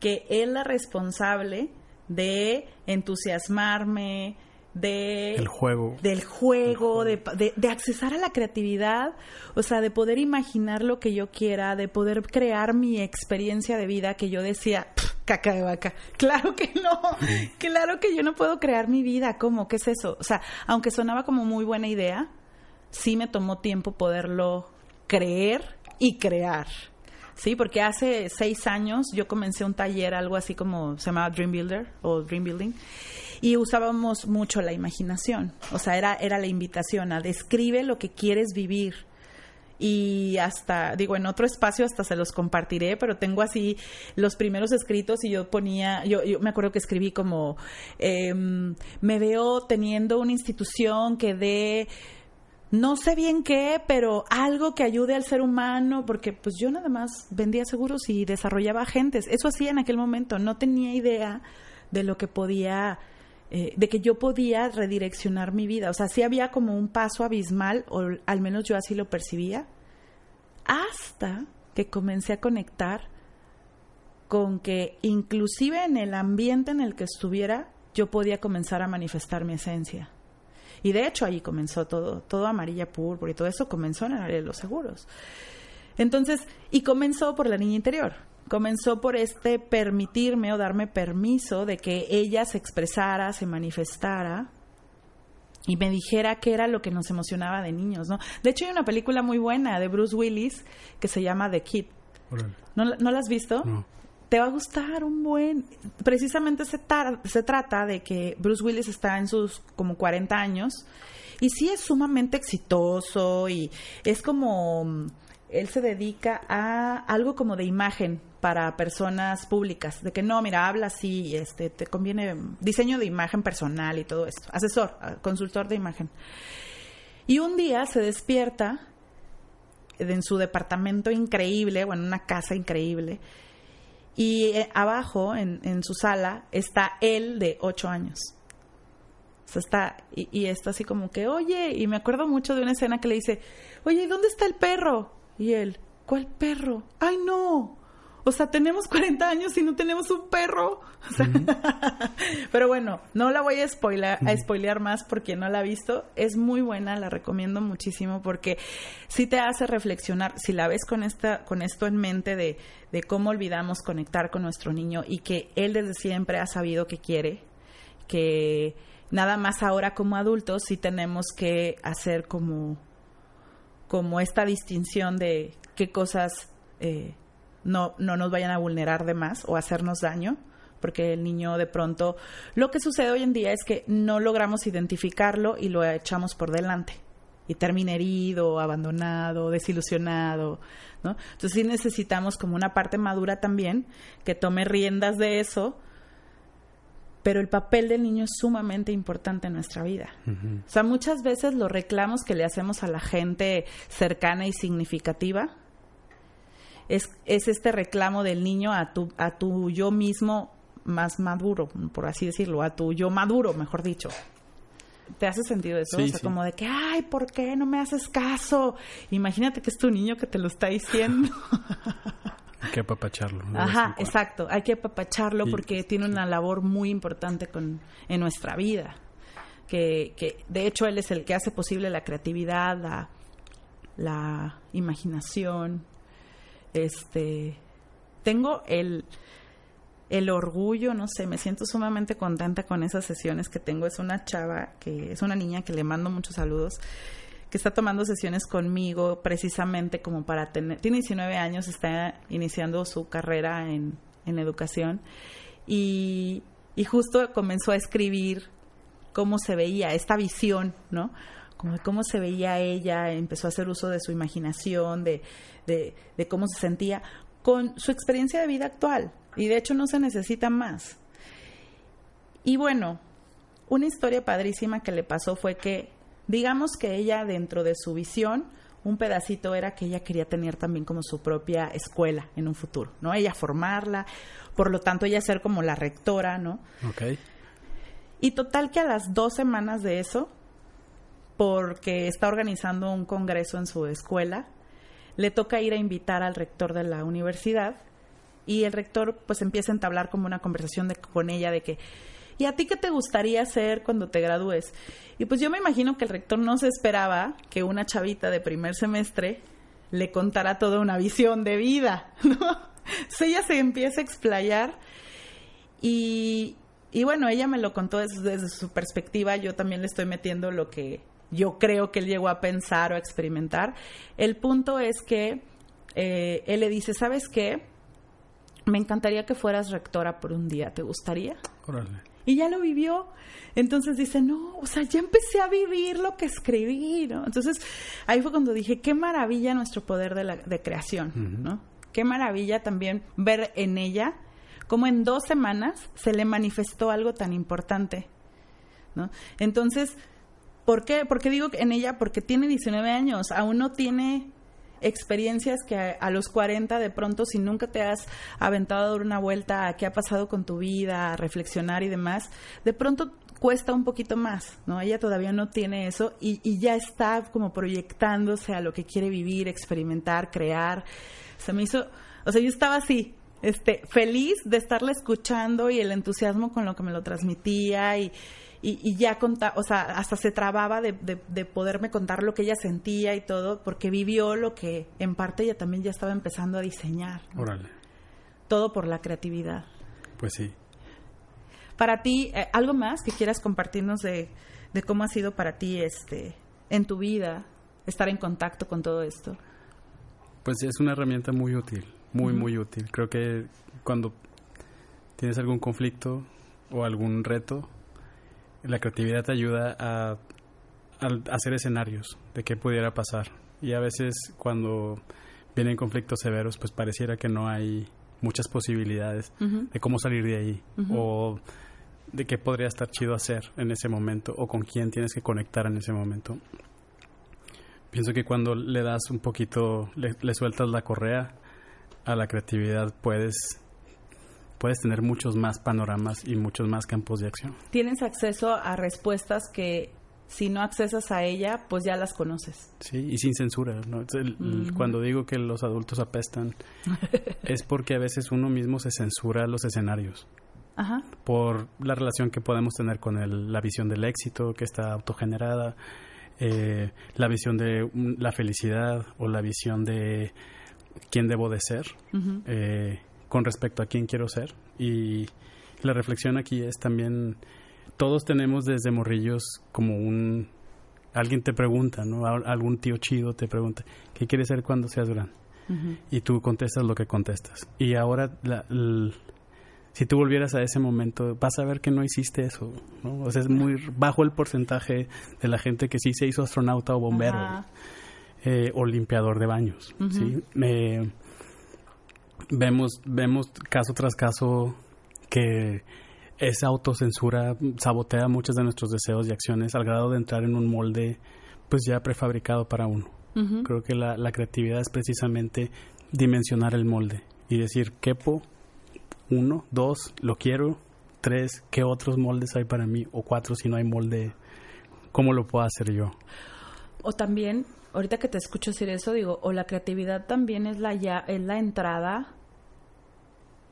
que es la responsable de entusiasmarme, de el juego. del juego, De, de, accesar a la creatividad, o sea, de poder imaginar lo que yo quiera, de poder crear mi experiencia de vida que yo decía, caca de vaca. Claro que no, claro que yo no puedo crear mi vida, ¿cómo? ¿Qué es eso? O sea, aunque sonaba como muy buena idea, sí me tomó tiempo poderlo creer y crear. Sí, porque hace seis años yo comencé un taller, algo así como se llamaba Dream Builder o Dream Building y usábamos mucho la imaginación. O sea, era, era la invitación a describe lo que quieres vivir. Y hasta, digo, en otro espacio hasta se los compartiré, pero tengo así los primeros escritos y yo ponía, yo, yo me acuerdo que escribí como, em, me veo teniendo una institución que dé no sé bien qué, pero algo que ayude al ser humano, porque pues yo nada más vendía seguros y desarrollaba agentes. Eso hacía en aquel momento, no tenía idea de lo que podía eh, de que yo podía redireccionar mi vida. O sea, sí había como un paso abismal, o al menos yo así lo percibía, hasta que comencé a conectar con que inclusive en el ambiente en el que estuviera, yo podía comenzar a manifestar mi esencia. Y de hecho ahí comenzó todo, todo amarilla púrpura y todo eso comenzó en el área de los seguros. Entonces, y comenzó por la niña interior comenzó por este permitirme o darme permiso de que ella se expresara, se manifestara y me dijera qué era lo que nos emocionaba de niños, ¿no? De hecho hay una película muy buena de Bruce Willis que se llama The Kid. ¿No, la has visto? Te va a gustar un buen... Precisamente se, trata de que Bruce Willis está en sus como 40 años y sí es sumamente exitoso y es como él se dedica a algo como de imagen para personas públicas, de que no, mira, habla así, este, te conviene diseño de imagen personal y todo esto, asesor, consultor de imagen. Y un día se despierta en su departamento increíble, o en una casa increíble, y eh, abajo, en, en su sala, está él de ocho años. Está, y, y, está así como que, oye, y me acuerdo mucho de una escena que le dice, oye, ¿dónde está el perro? Y él, ¿cuál perro? ¡Ay, no! O sea, tenemos 40 años y no tenemos un perro. [LAUGHS] pero bueno, no la voy a spoiler, a spoilear más porque no la ha visto. Es muy buena, la recomiendo muchísimo porque sí te hace reflexionar, si la ves con esta, con esto en mente de, de cómo olvidamos conectar con nuestro niño y que él desde siempre ha sabido que quiere, que nada más ahora como adultos sí tenemos que hacer como como esta distinción de qué cosas eh, no, no nos vayan a vulnerar de más o hacernos daño, porque el niño de pronto, lo que sucede hoy en día es que no logramos identificarlo y lo echamos por delante y termina herido, abandonado, desilusionado, ¿no? Entonces sí necesitamos como una parte madura también que tome riendas de eso pero el papel del niño es sumamente importante en nuestra vida. O sea, muchas veces los reclamos que le hacemos a la gente cercana y significativa es, es este reclamo del niño a tu, a tu yo mismo más maduro, por así decirlo, a tu yo maduro, mejor dicho. ¿Te hace sentido eso? o sea, como de que, ay, ¿por qué no me haces caso? Imagínate que es tu niño que te lo está diciendo. [LAUGHS] Hay que apapacharlo. Ajá, exacto. Hay que apapacharlo porque tiene una labor muy importante con, en nuestra vida. que, que de hecho él es el que hace posible la creatividad, la, la imaginación. Este, tengo el, el orgullo, no sé, me siento sumamente contenta con esas sesiones que tengo. Es una chava, que es una niña que le mando muchos saludos, que está tomando sesiones conmigo precisamente como para tener, tiene 19 años, está iniciando su carrera en, en educación y, y justo comenzó a escribir cómo se veía esta visión, ¿no? Como de cómo se veía ella, empezó a hacer uso de su imaginación, de, de, de cómo se sentía con su experiencia de vida actual. Y de hecho no se necesita más. Y bueno, una historia padrísima que le pasó fue que, digamos que ella dentro de su visión, un pedacito era que ella quería tener también como su propia escuela en un futuro, ¿no? Ella formarla, por lo tanto ella ser como la rectora, ¿no? Ok. Y total que a las dos semanas de eso, porque está organizando un congreso en su escuela, le toca ir a invitar al rector de la universidad y el rector pues empieza a entablar como una conversación de, con ella de que, ¿y a ti qué te gustaría hacer cuando te gradúes? Y pues yo me imagino que el rector no se esperaba que una chavita de primer semestre le contara toda una visión de vida, [LAUGHS] ¿no? Ella se empieza a explayar y, y bueno, ella me lo contó desde, desde, su perspectiva, yo también le estoy metiendo lo que yo creo que él llegó a pensar o a experimentar. El punto es que eh, él le dice, ¿sabes qué? me encantaría que fueras rectora por un día, ¿te gustaría? Órale. Y ya lo vivió. Entonces dice, no, o sea, ya empecé a vivir lo que escribí, ¿no? Entonces ahí fue cuando dije, qué maravilla nuestro poder de, la, de creación, uh -huh. ¿no? Qué maravilla también ver en ella cómo en dos semanas se le manifestó algo tan importante, ¿no? Entonces, ¿por qué? ¿Por qué digo en ella? Porque tiene 19 años, aún no tiene experiencias que a, a, los 40 de pronto si nunca te has aventado a dar una vuelta a qué ha pasado con tu vida, a reflexionar y demás, de pronto cuesta un poquito más, ¿no? Ella todavía no tiene eso y, y ya está como proyectándose a lo que quiere vivir, experimentar, crear. Se me hizo, o sea, yo estaba así, este, feliz de estarla escuchando y el entusiasmo con lo que me lo transmitía y, y, y ya contar, o sea, hasta se trababa de, de, de, poderme contar lo que ella sentía y todo, porque vivió lo que en parte ella también ya estaba empezando a diseñar. ¿no? Órale. Todo por la creatividad. Pues sí. Para ti, eh, ¿algo más que quieras compartirnos de, de cómo ha sido para ti este en tu vida estar en contacto con todo esto? Pues es una herramienta muy útil, muy, uh -huh. muy útil. Creo que cuando tienes algún conflicto o algún reto, la creatividad te ayuda a, a, hacer escenarios de qué pudiera pasar. Y a veces cuando vienen conflictos severos, pues pareciera que no hay muchas posibilidades uh -huh. de cómo salir de ahí uh -huh. o de qué podría estar chido hacer en ese momento o con quién tienes que conectar en ese momento. Pienso que cuando le das un poquito, le, le sueltas la correa a la creatividad, puedes puedes tener muchos más panoramas y muchos más campos de acción. Tienes acceso a respuestas que si no accesas a ella, pues ya las conoces. Sí, y sin censura. ¿no? El, uh -huh. Cuando digo que los adultos apestan, [LAUGHS] es porque a veces uno mismo se censura los escenarios. Ajá. Por la relación que podemos tener con el, la visión del éxito que está autogenerada, eh, la visión de la felicidad o la visión de quién debo de ser. Uh -huh. eh, con respecto a quién quiero ser. Y la reflexión aquí es también, todos tenemos desde morrillos como un, alguien te pregunta, ¿no? Algún tío chido te pregunta, ¿qué quieres ser cuando seas grande? Uh -huh. Y tú contestas lo que contestas. Y ahora, la, la, si tú volvieras a ese momento, vas a ver que no hiciste eso, ¿no? O sea, es muy bajo el porcentaje de la gente que sí se hizo astronauta o bombero. Eh, o limpiador de baños, uh -huh. ¿sí? Me, vemos, vemos caso tras caso que esa autocensura sabotea muchos de nuestros deseos y acciones al grado de entrar en un molde pues ya prefabricado para uno. Uh -huh. Creo que la, la, creatividad es precisamente dimensionar el molde y decir, quepo, uno, dos, lo quiero, tres, ¿qué otros moldes hay para mí? O cuatro, si no hay molde, ¿cómo lo puedo hacer yo? O también ahorita que te escucho decir eso, digo, o la creatividad también es la, ya, es la entrada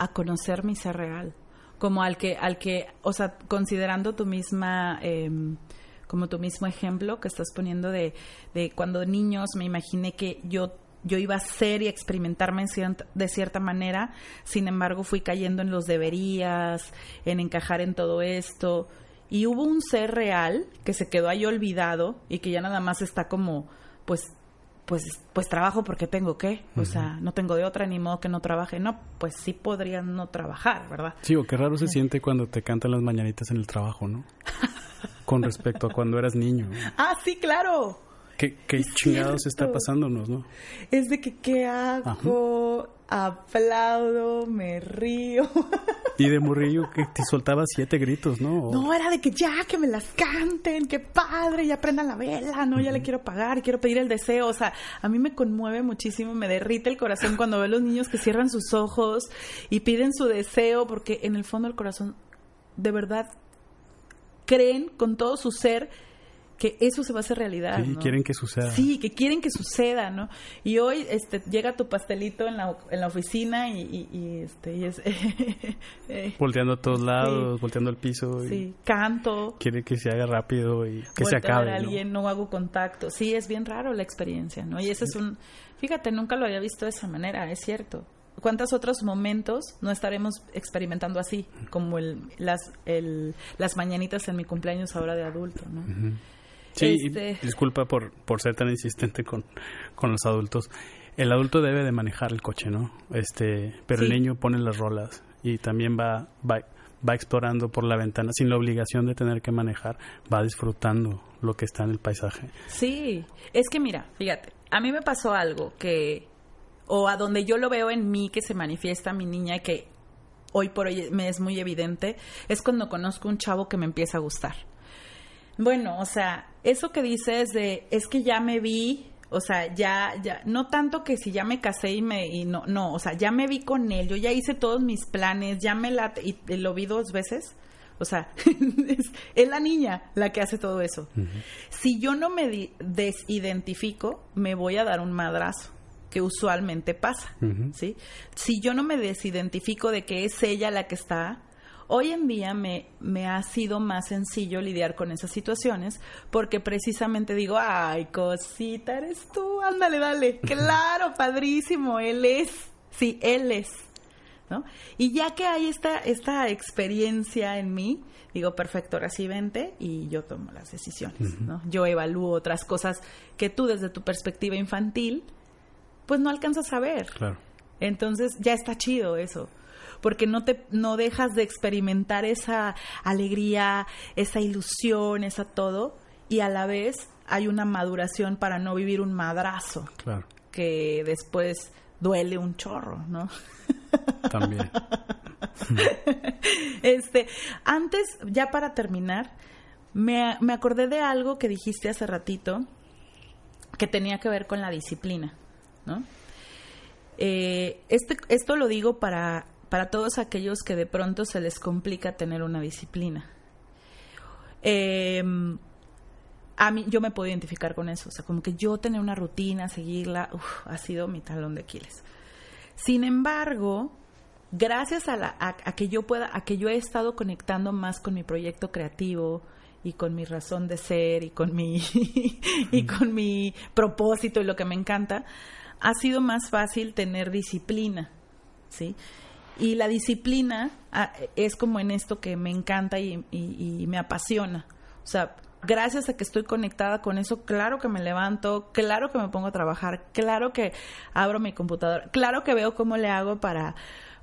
a conocer mi ser real. Como al que, al que, o sea, considerando tu misma, eh, como tu mismo ejemplo que estás poniendo de, de cuando niños me imaginé que yo yo iba a ser y experimentarme de cierta manera, sin embargo fui cayendo en los deberías, en encajar en todo esto, y hubo un ser real que se quedó ahí olvidado y que ya nada más está como, pues, pues, pues trabajo porque tengo que, o sea, no tengo de otra ni modo que no trabaje, no, pues sí podría no trabajar, ¿verdad? Sí, o qué raro se siente cuando te cantan las mañanitas en el trabajo, ¿no? [LAUGHS] Con respecto a cuando eras niño. Ah, sí, claro. ¿Qué, qué chingados está pasándonos, no? Es de que, ¿qué hago? Aplaudo, me río. [LAUGHS] Y de morrillo que te soltaba siete gritos, ¿no? No, era de que ya, que me las canten, que padre, ya prendan la vela, ¿no? Ya le quiero pagar, quiero pedir el deseo. O sea, a mí me conmueve muchísimo, me derrite el corazón cuando veo a los niños que cierran sus ojos y piden su deseo, porque en el fondo del corazón, de verdad, creen con todo su ser que eso se va a hacer realidad. Sí, quieren que suceda. Sí, que quieren que suceda, ¿no? Y hoy este, llega tu pastelito en la, en la oficina y, y, este, y es... [LAUGHS] Eh, volteando a todos lados, volteando al piso. sí, canto. Quiere que se haga rápido y que se acabe. A alguien, ¿no? hago contacto. Sí, es bien raro la experiencia, ¿no? Y ese es un... Fíjate, nunca lo había visto de esa manera, es cierto. ¿Cuántos otros momentos no estaremos experimentando así? Como el, las, el, las mañanitas en mi cumpleaños ahora de adulto, ¿no? Sí, este disculpa por, por ser tan insistente con, con los adultos. El adulto debe de manejar el coche, ¿no? Este, pero el niño pone las rolas y también va, va, va explorando por la ventana sin la obligación de tener que manejar, va disfrutando lo que está en el paisaje. Sí, es que mira, fíjate, a mí me pasó algo que, o a donde yo lo veo en mí que se manifiesta mi niña y que hoy por hoy me es muy evidente, es cuando conozco un chavo que me empieza a gustar. Bueno, o sea, eso que dices de es que ya me vi, o sea, ya, ya, no tanto que si ya me casé y me, y no, no, o sea, ya me vi con él, yo ya hice todos mis planes, ya me la, y, lo vi dos veces. O sea, [LAUGHS] es, la niña la que hace todo eso. Si yo no me desidentifico, me voy a dar un madrazo que usualmente pasa, ¿sí? Si yo no me desidentifico de que es ella la que está, Hoy en día me, me ha sido más sencillo lidiar con esas situaciones porque precisamente digo, ay, cosita, eres tú, ándale, dale. [LAUGHS] Claro, padrísimo, él es. Sí, él es. ¿No? Y ya que hay esta, esta experiencia en mí, digo, perfecto, ahora vente y yo tomo las decisiones, ¿no? Yo evalúo otras cosas que tú desde tu perspectiva infantil, pues no alcanzas a ver. Claro. Entonces ya está chido eso porque no te no dejas de experimentar esa alegría, esa ilusión, esa todo y a la vez hay una maduración para no vivir un madrazo. Claro. Que después duele un chorro, ¿no? [LAUGHS] También. [LAUGHS] este, antes, ya para terminar, me, me acordé de algo que dijiste hace ratito que tenía que ver con la disciplina, ¿no? Eh, este, esto lo digo para para todos aquellos que de pronto se les complica tener una disciplina. Em, a mí, yo me puedo identificar con eso, o sea, como que yo tener una rutina, seguirla, ha sido mi talón de Aquiles. Sin embargo, gracias a, la, a, que yo pueda, a que yo he estado conectando más con mi proyecto creativo y con mi razón de ser y con mi [LAUGHS] y con mi propósito y lo que me encanta, ha sido más fácil tener disciplina, ¿sí? Y la disciplina ah, es como en esto que me encanta y, me apasiona. O sea, gracias a que estoy conectada con eso, claro que me levanto, claro que me pongo a trabajar, claro que abro mi computadora, claro que veo cómo le hago para,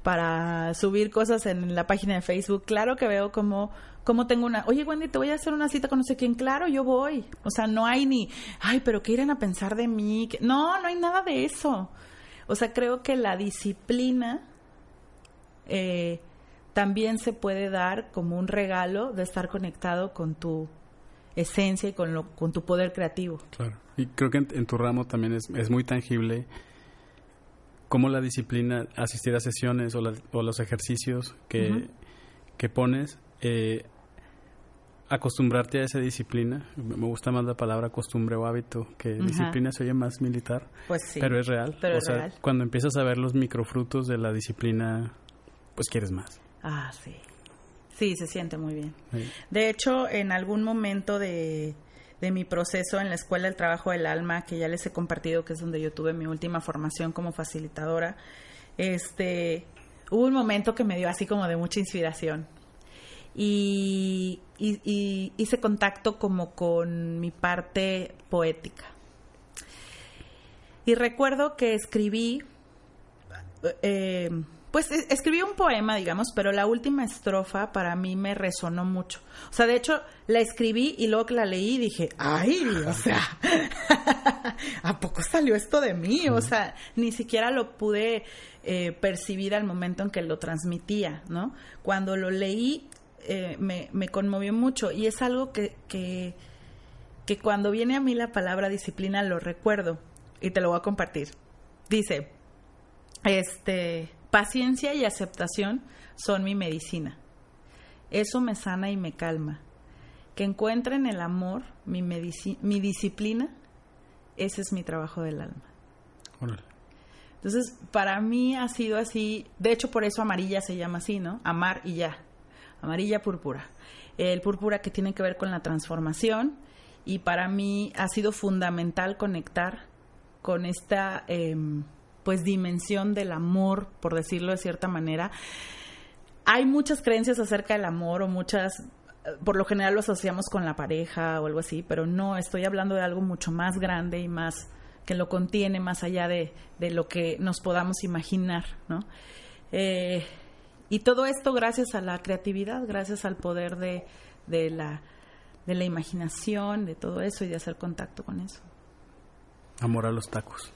para subir cosas en la página de Facebook, claro que veo cómo, cómo tengo una, oye Wendy, te voy a hacer una cita con no sé quién, claro, yo voy. O sea, no hay ni, ay, pero ¿qué irán a pensar de mí? No, no hay nada de eso. O sea, creo que la disciplina eh, también se puede dar como un regalo de estar conectado con tu esencia y con, lo, con tu poder creativo. Claro, y creo que en, tu ramo también es, es, muy tangible cómo la disciplina, asistir a sesiones o, o los ejercicios que, que pones, eh, acostumbrarte a esa disciplina. Me gusta más la palabra costumbre o hábito, que disciplina se oye más militar, pues sí, pero es real. Pero o sea, cuando empiezas a ver los microfrutos de la disciplina pues quieres más. Ah, sí. Sí, se siente muy bien. Sí. De hecho, en algún momento de, de mi proceso en la Escuela del Trabajo del Alma, que ya les he compartido, que es donde yo tuve mi última formación como facilitadora, este, hubo un momento que me dio así como de mucha inspiración. Y, y- y hice contacto como con mi parte poética. Y recuerdo que escribí, eh, pues e- escribí un poema, digamos, pero la última estrofa para mí me resonó mucho. O sea, de hecho, la escribí y luego que la leí dije, ay, o sea, [LAUGHS] ¿a poco salió esto de mí? O sea, ni siquiera lo pude eh, percibir al momento en que lo transmitía, ¿no? Cuando lo leí eh, me, me conmovió mucho y es algo que, que, que cuando viene a mí la palabra disciplina lo recuerdo y te lo voy a compartir. Dice, este, paciencia y aceptación son mi medicina. Eso me sana y me calma. Que encuentren el amor, mi, mi disciplina, ese es mi trabajo del alma. Órale. Entonces, para mí ha sido así, de hecho por eso amarilla se llama así, ¿no? Amar y ya. Amarilla púrpura. El púrpura que tiene que ver con la transformación y para mí ha sido fundamental conectar con esta em, pues dimensión del amor, por decirlo de cierta manera. Hay muchas creencias acerca del amor o muchas eh, por lo general lo asociamos con la pareja o algo así, pero no, estoy hablando de algo mucho más grande y más que lo contiene más allá de, de lo que nos podamos imaginar, ¿no? Eh, y todo esto gracias a la creatividad, gracias al poder de, de, la, de la imaginación, de todo eso y de hacer contacto con eso. Amor a los tacos.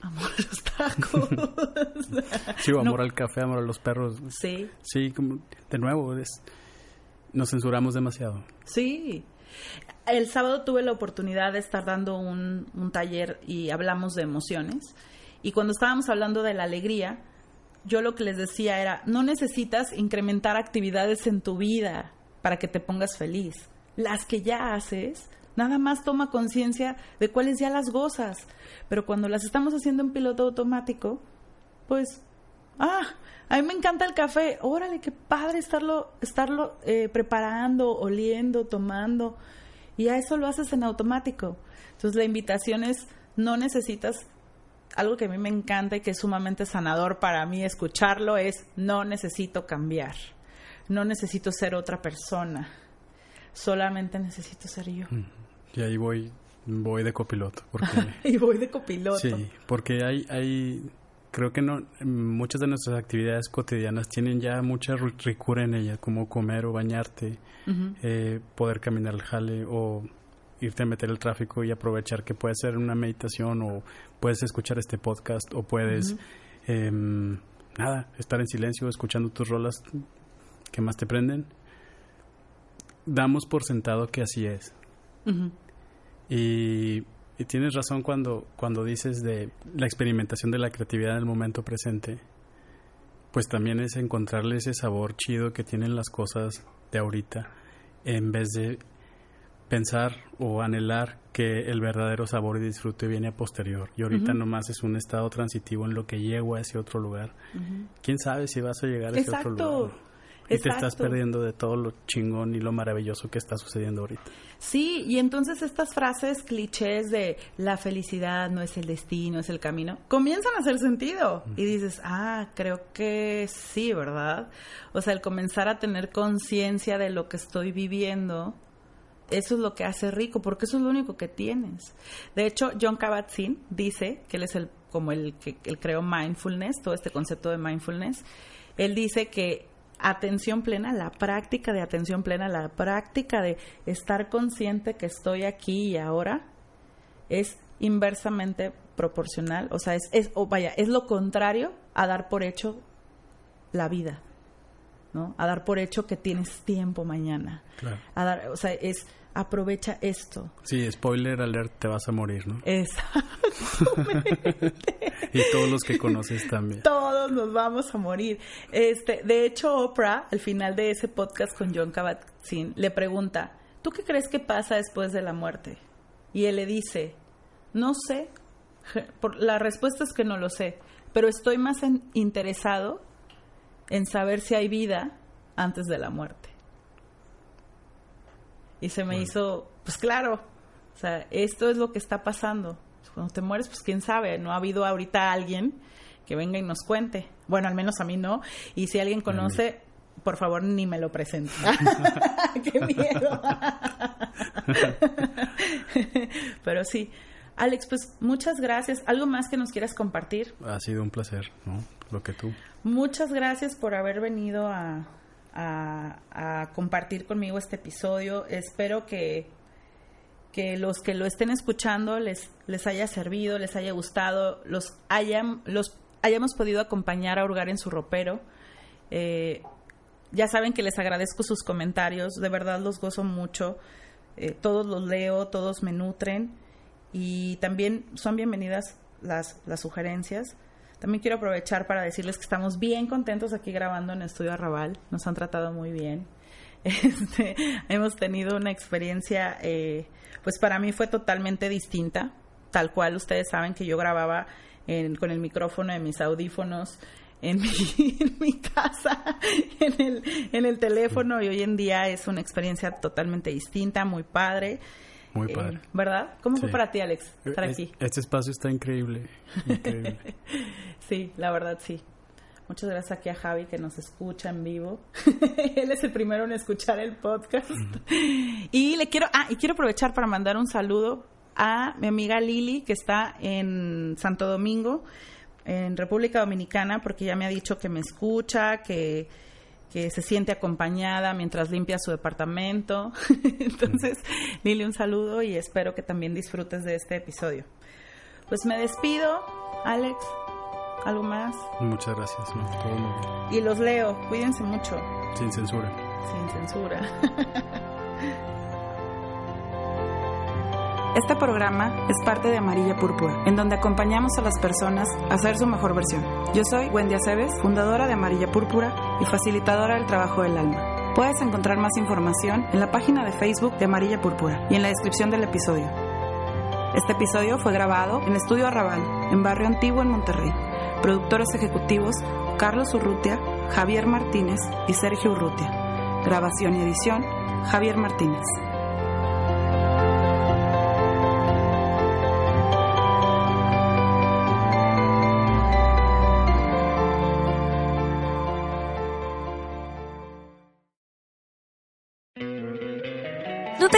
Amor a los tacos. [LAUGHS] Sí, o amor No. al café, amor a los perros. sí, Sí, como, de nuevo, es, nos censuramos demasiado. Sí. El sábado tuve la oportunidad de estar dando un, un taller y hablamos de emociones. Y cuando estábamos hablando de la alegría, yo lo que les decía era, no necesitas incrementar actividades en tu vida para que te pongas feliz. Las que ya haces, nada más toma conciencia de cuáles ya las gozas. Pero cuando las estamos haciendo en piloto automático, pues Ah, a mí me encanta el café. Órale, qué padre estarlo, estarlo eh, preparando, oliendo, tomando. Y a eso lo haces en automático. Entonces la invitación es, no necesitas, algo que a mí me encanta y que es sumamente sanador para mí escucharlo, es, no necesito cambiar. No necesito ser otra persona. Solamente necesito ser yo. Y ahí voy, voy de copiloto. Porque, [LAUGHS] Y voy de copiloto. sí, porque hay, hay, creo que no, muchas de nuestras actividades cotidianas tienen ya mucha ri- ricura en ellas, como comer o bañarte, eh, poder caminar al jale o irte a meter el tráfico y aprovechar que puede ser una meditación o puedes escuchar este podcast o puedes, em, nada, estar en silencio escuchando tus rolas que más te prenden. Damos por sentado que así es. Ujú. Y, y tienes razón cuando, cuando dices de la experimentación de la creatividad en el momento presente. Pues también es encontrarle ese sabor chido que tienen las cosas de ahorita en vez de pensar o anhelar que el verdadero sabor y disfrute viene a posterior. Y ahorita Ujú. nomás es un estado transitivo en lo que llego a ese otro lugar. ¿Quién sabe si vas a llegar a ese otro Exacto. lugar? Y te estás perdiendo de todo lo chingón y lo maravilloso que está sucediendo ahorita. Sí, y entonces estas frases clichés de la felicidad no es el destino, es el camino, comienzan a hacer sentido. Y dices, ah, creo que sí, ¿verdad? O sea, el comenzar a tener conciencia de lo que estoy viviendo, eso es lo que hace rico, porque eso es lo único que tienes. De hecho, John Kabat-Zinn dice, que él es el, como el que él creó mindfulness, todo este concepto de mindfulness, él dice que atención plena, la práctica de atención plena, la práctica de estar consciente que estoy aquí y ahora, es inversamente proporcional, o sea, es, es o vaya, es lo contrario a dar por hecho la vida, ¿no? A dar por hecho que tienes tiempo mañana. Claro. A dar, o sea, es aprovecha esto. Sí, spoiler alert, te vas a morir, ¿no? Exactamente. [LAUGHS] Y todos los que conoces también. Todos nos vamos a morir. Este, de hecho, Oprah, al final de ese podcast con John Kabat-Zinn, le pregunta, ¿tú qué crees que pasa después de la muerte? Y él le dice, no sé. La respuesta es que no lo sé, pero estoy más en- interesado en saber si hay vida antes de la muerte. Y se me hizo, pues claro, o sea, esto es lo que está pasando. Cuando te mueres, pues quién sabe, no ha habido ahorita alguien que venga y nos cuente. Bueno, al menos a mí no. Y si alguien conoce, por favor, ni me lo presente. [LAUGHS] [LAUGHS] ¡Qué miedo! [LAUGHS] Pero sí. Alex, pues muchas gracias. ¿Algo más que nos quieras compartir? Ha sido un placer, ¿no? Lo que tú. Muchas gracias por haber venido a, a, compartir conmigo este episodio. Espero que, que los que lo estén escuchando les, les haya servido, les haya gustado, los, hayan, los hayamos podido acompañar a hurgar en su ropero. Eh, ya saben que les agradezco sus comentarios, de verdad los gozo mucho. Eh, todos los leo, todos me nutren y también son bienvenidas las, las sugerencias. También quiero aprovechar para decirles que estamos bien contentos aquí grabando en Estudio Arrabal. Nos han tratado muy bien. [LAUGHS] Este, hemos tenido una experiencia, eh, pues para mí fue totalmente distinta. Tal cual ustedes saben que yo grababa con el micrófono de mis audífonos en mi, [LAUGHS] en mi casa, [LAUGHS] en el, en el teléfono y hoy en día es una experiencia totalmente distinta, muy padre. Muy eh, padre. ¿Verdad? ¿Cómo fue para ti, Alex, estar aquí? Este espacio está increíble. increíble. [LAUGHS] sí, la verdad sí. Muchas gracias aquí a Javi que nos escucha en vivo. [LAUGHS] Él es el primero en escuchar el podcast. y le quiero, ah, y quiero aprovechar para mandar un saludo a mi amiga Lili que está en Santo Domingo, en República Dominicana, porque ya me ha dicho que me escucha, que que se siente acompañada mientras limpia su departamento. [LAUGHS] Entonces, Lili, un saludo y espero que también disfrutes de este episodio. Pues me despido, Alex. ¿Algo más? Muchas gracias. Y los leo. Cuídense mucho. Sin censura. Sin censura. [LAUGHS] Este programa es parte de Amarilla Púrpura, en donde acompañamos a las personas a ser su mejor versión. Yo soy Wendy Aceves, fundadora de Amarilla Púrpura y facilitadora del trabajo del alma. Puedes encontrar más información en la página de Facebook de Amarilla Púrpura y en la descripción del episodio. Este episodio fue grabado en Estudio Arrabal, en Barrio Antiguo en Monterrey. Productores ejecutivos Carlos Urrutia, Javier Martínez y Sergio Urrutia. Grabación y edición Javier Martínez.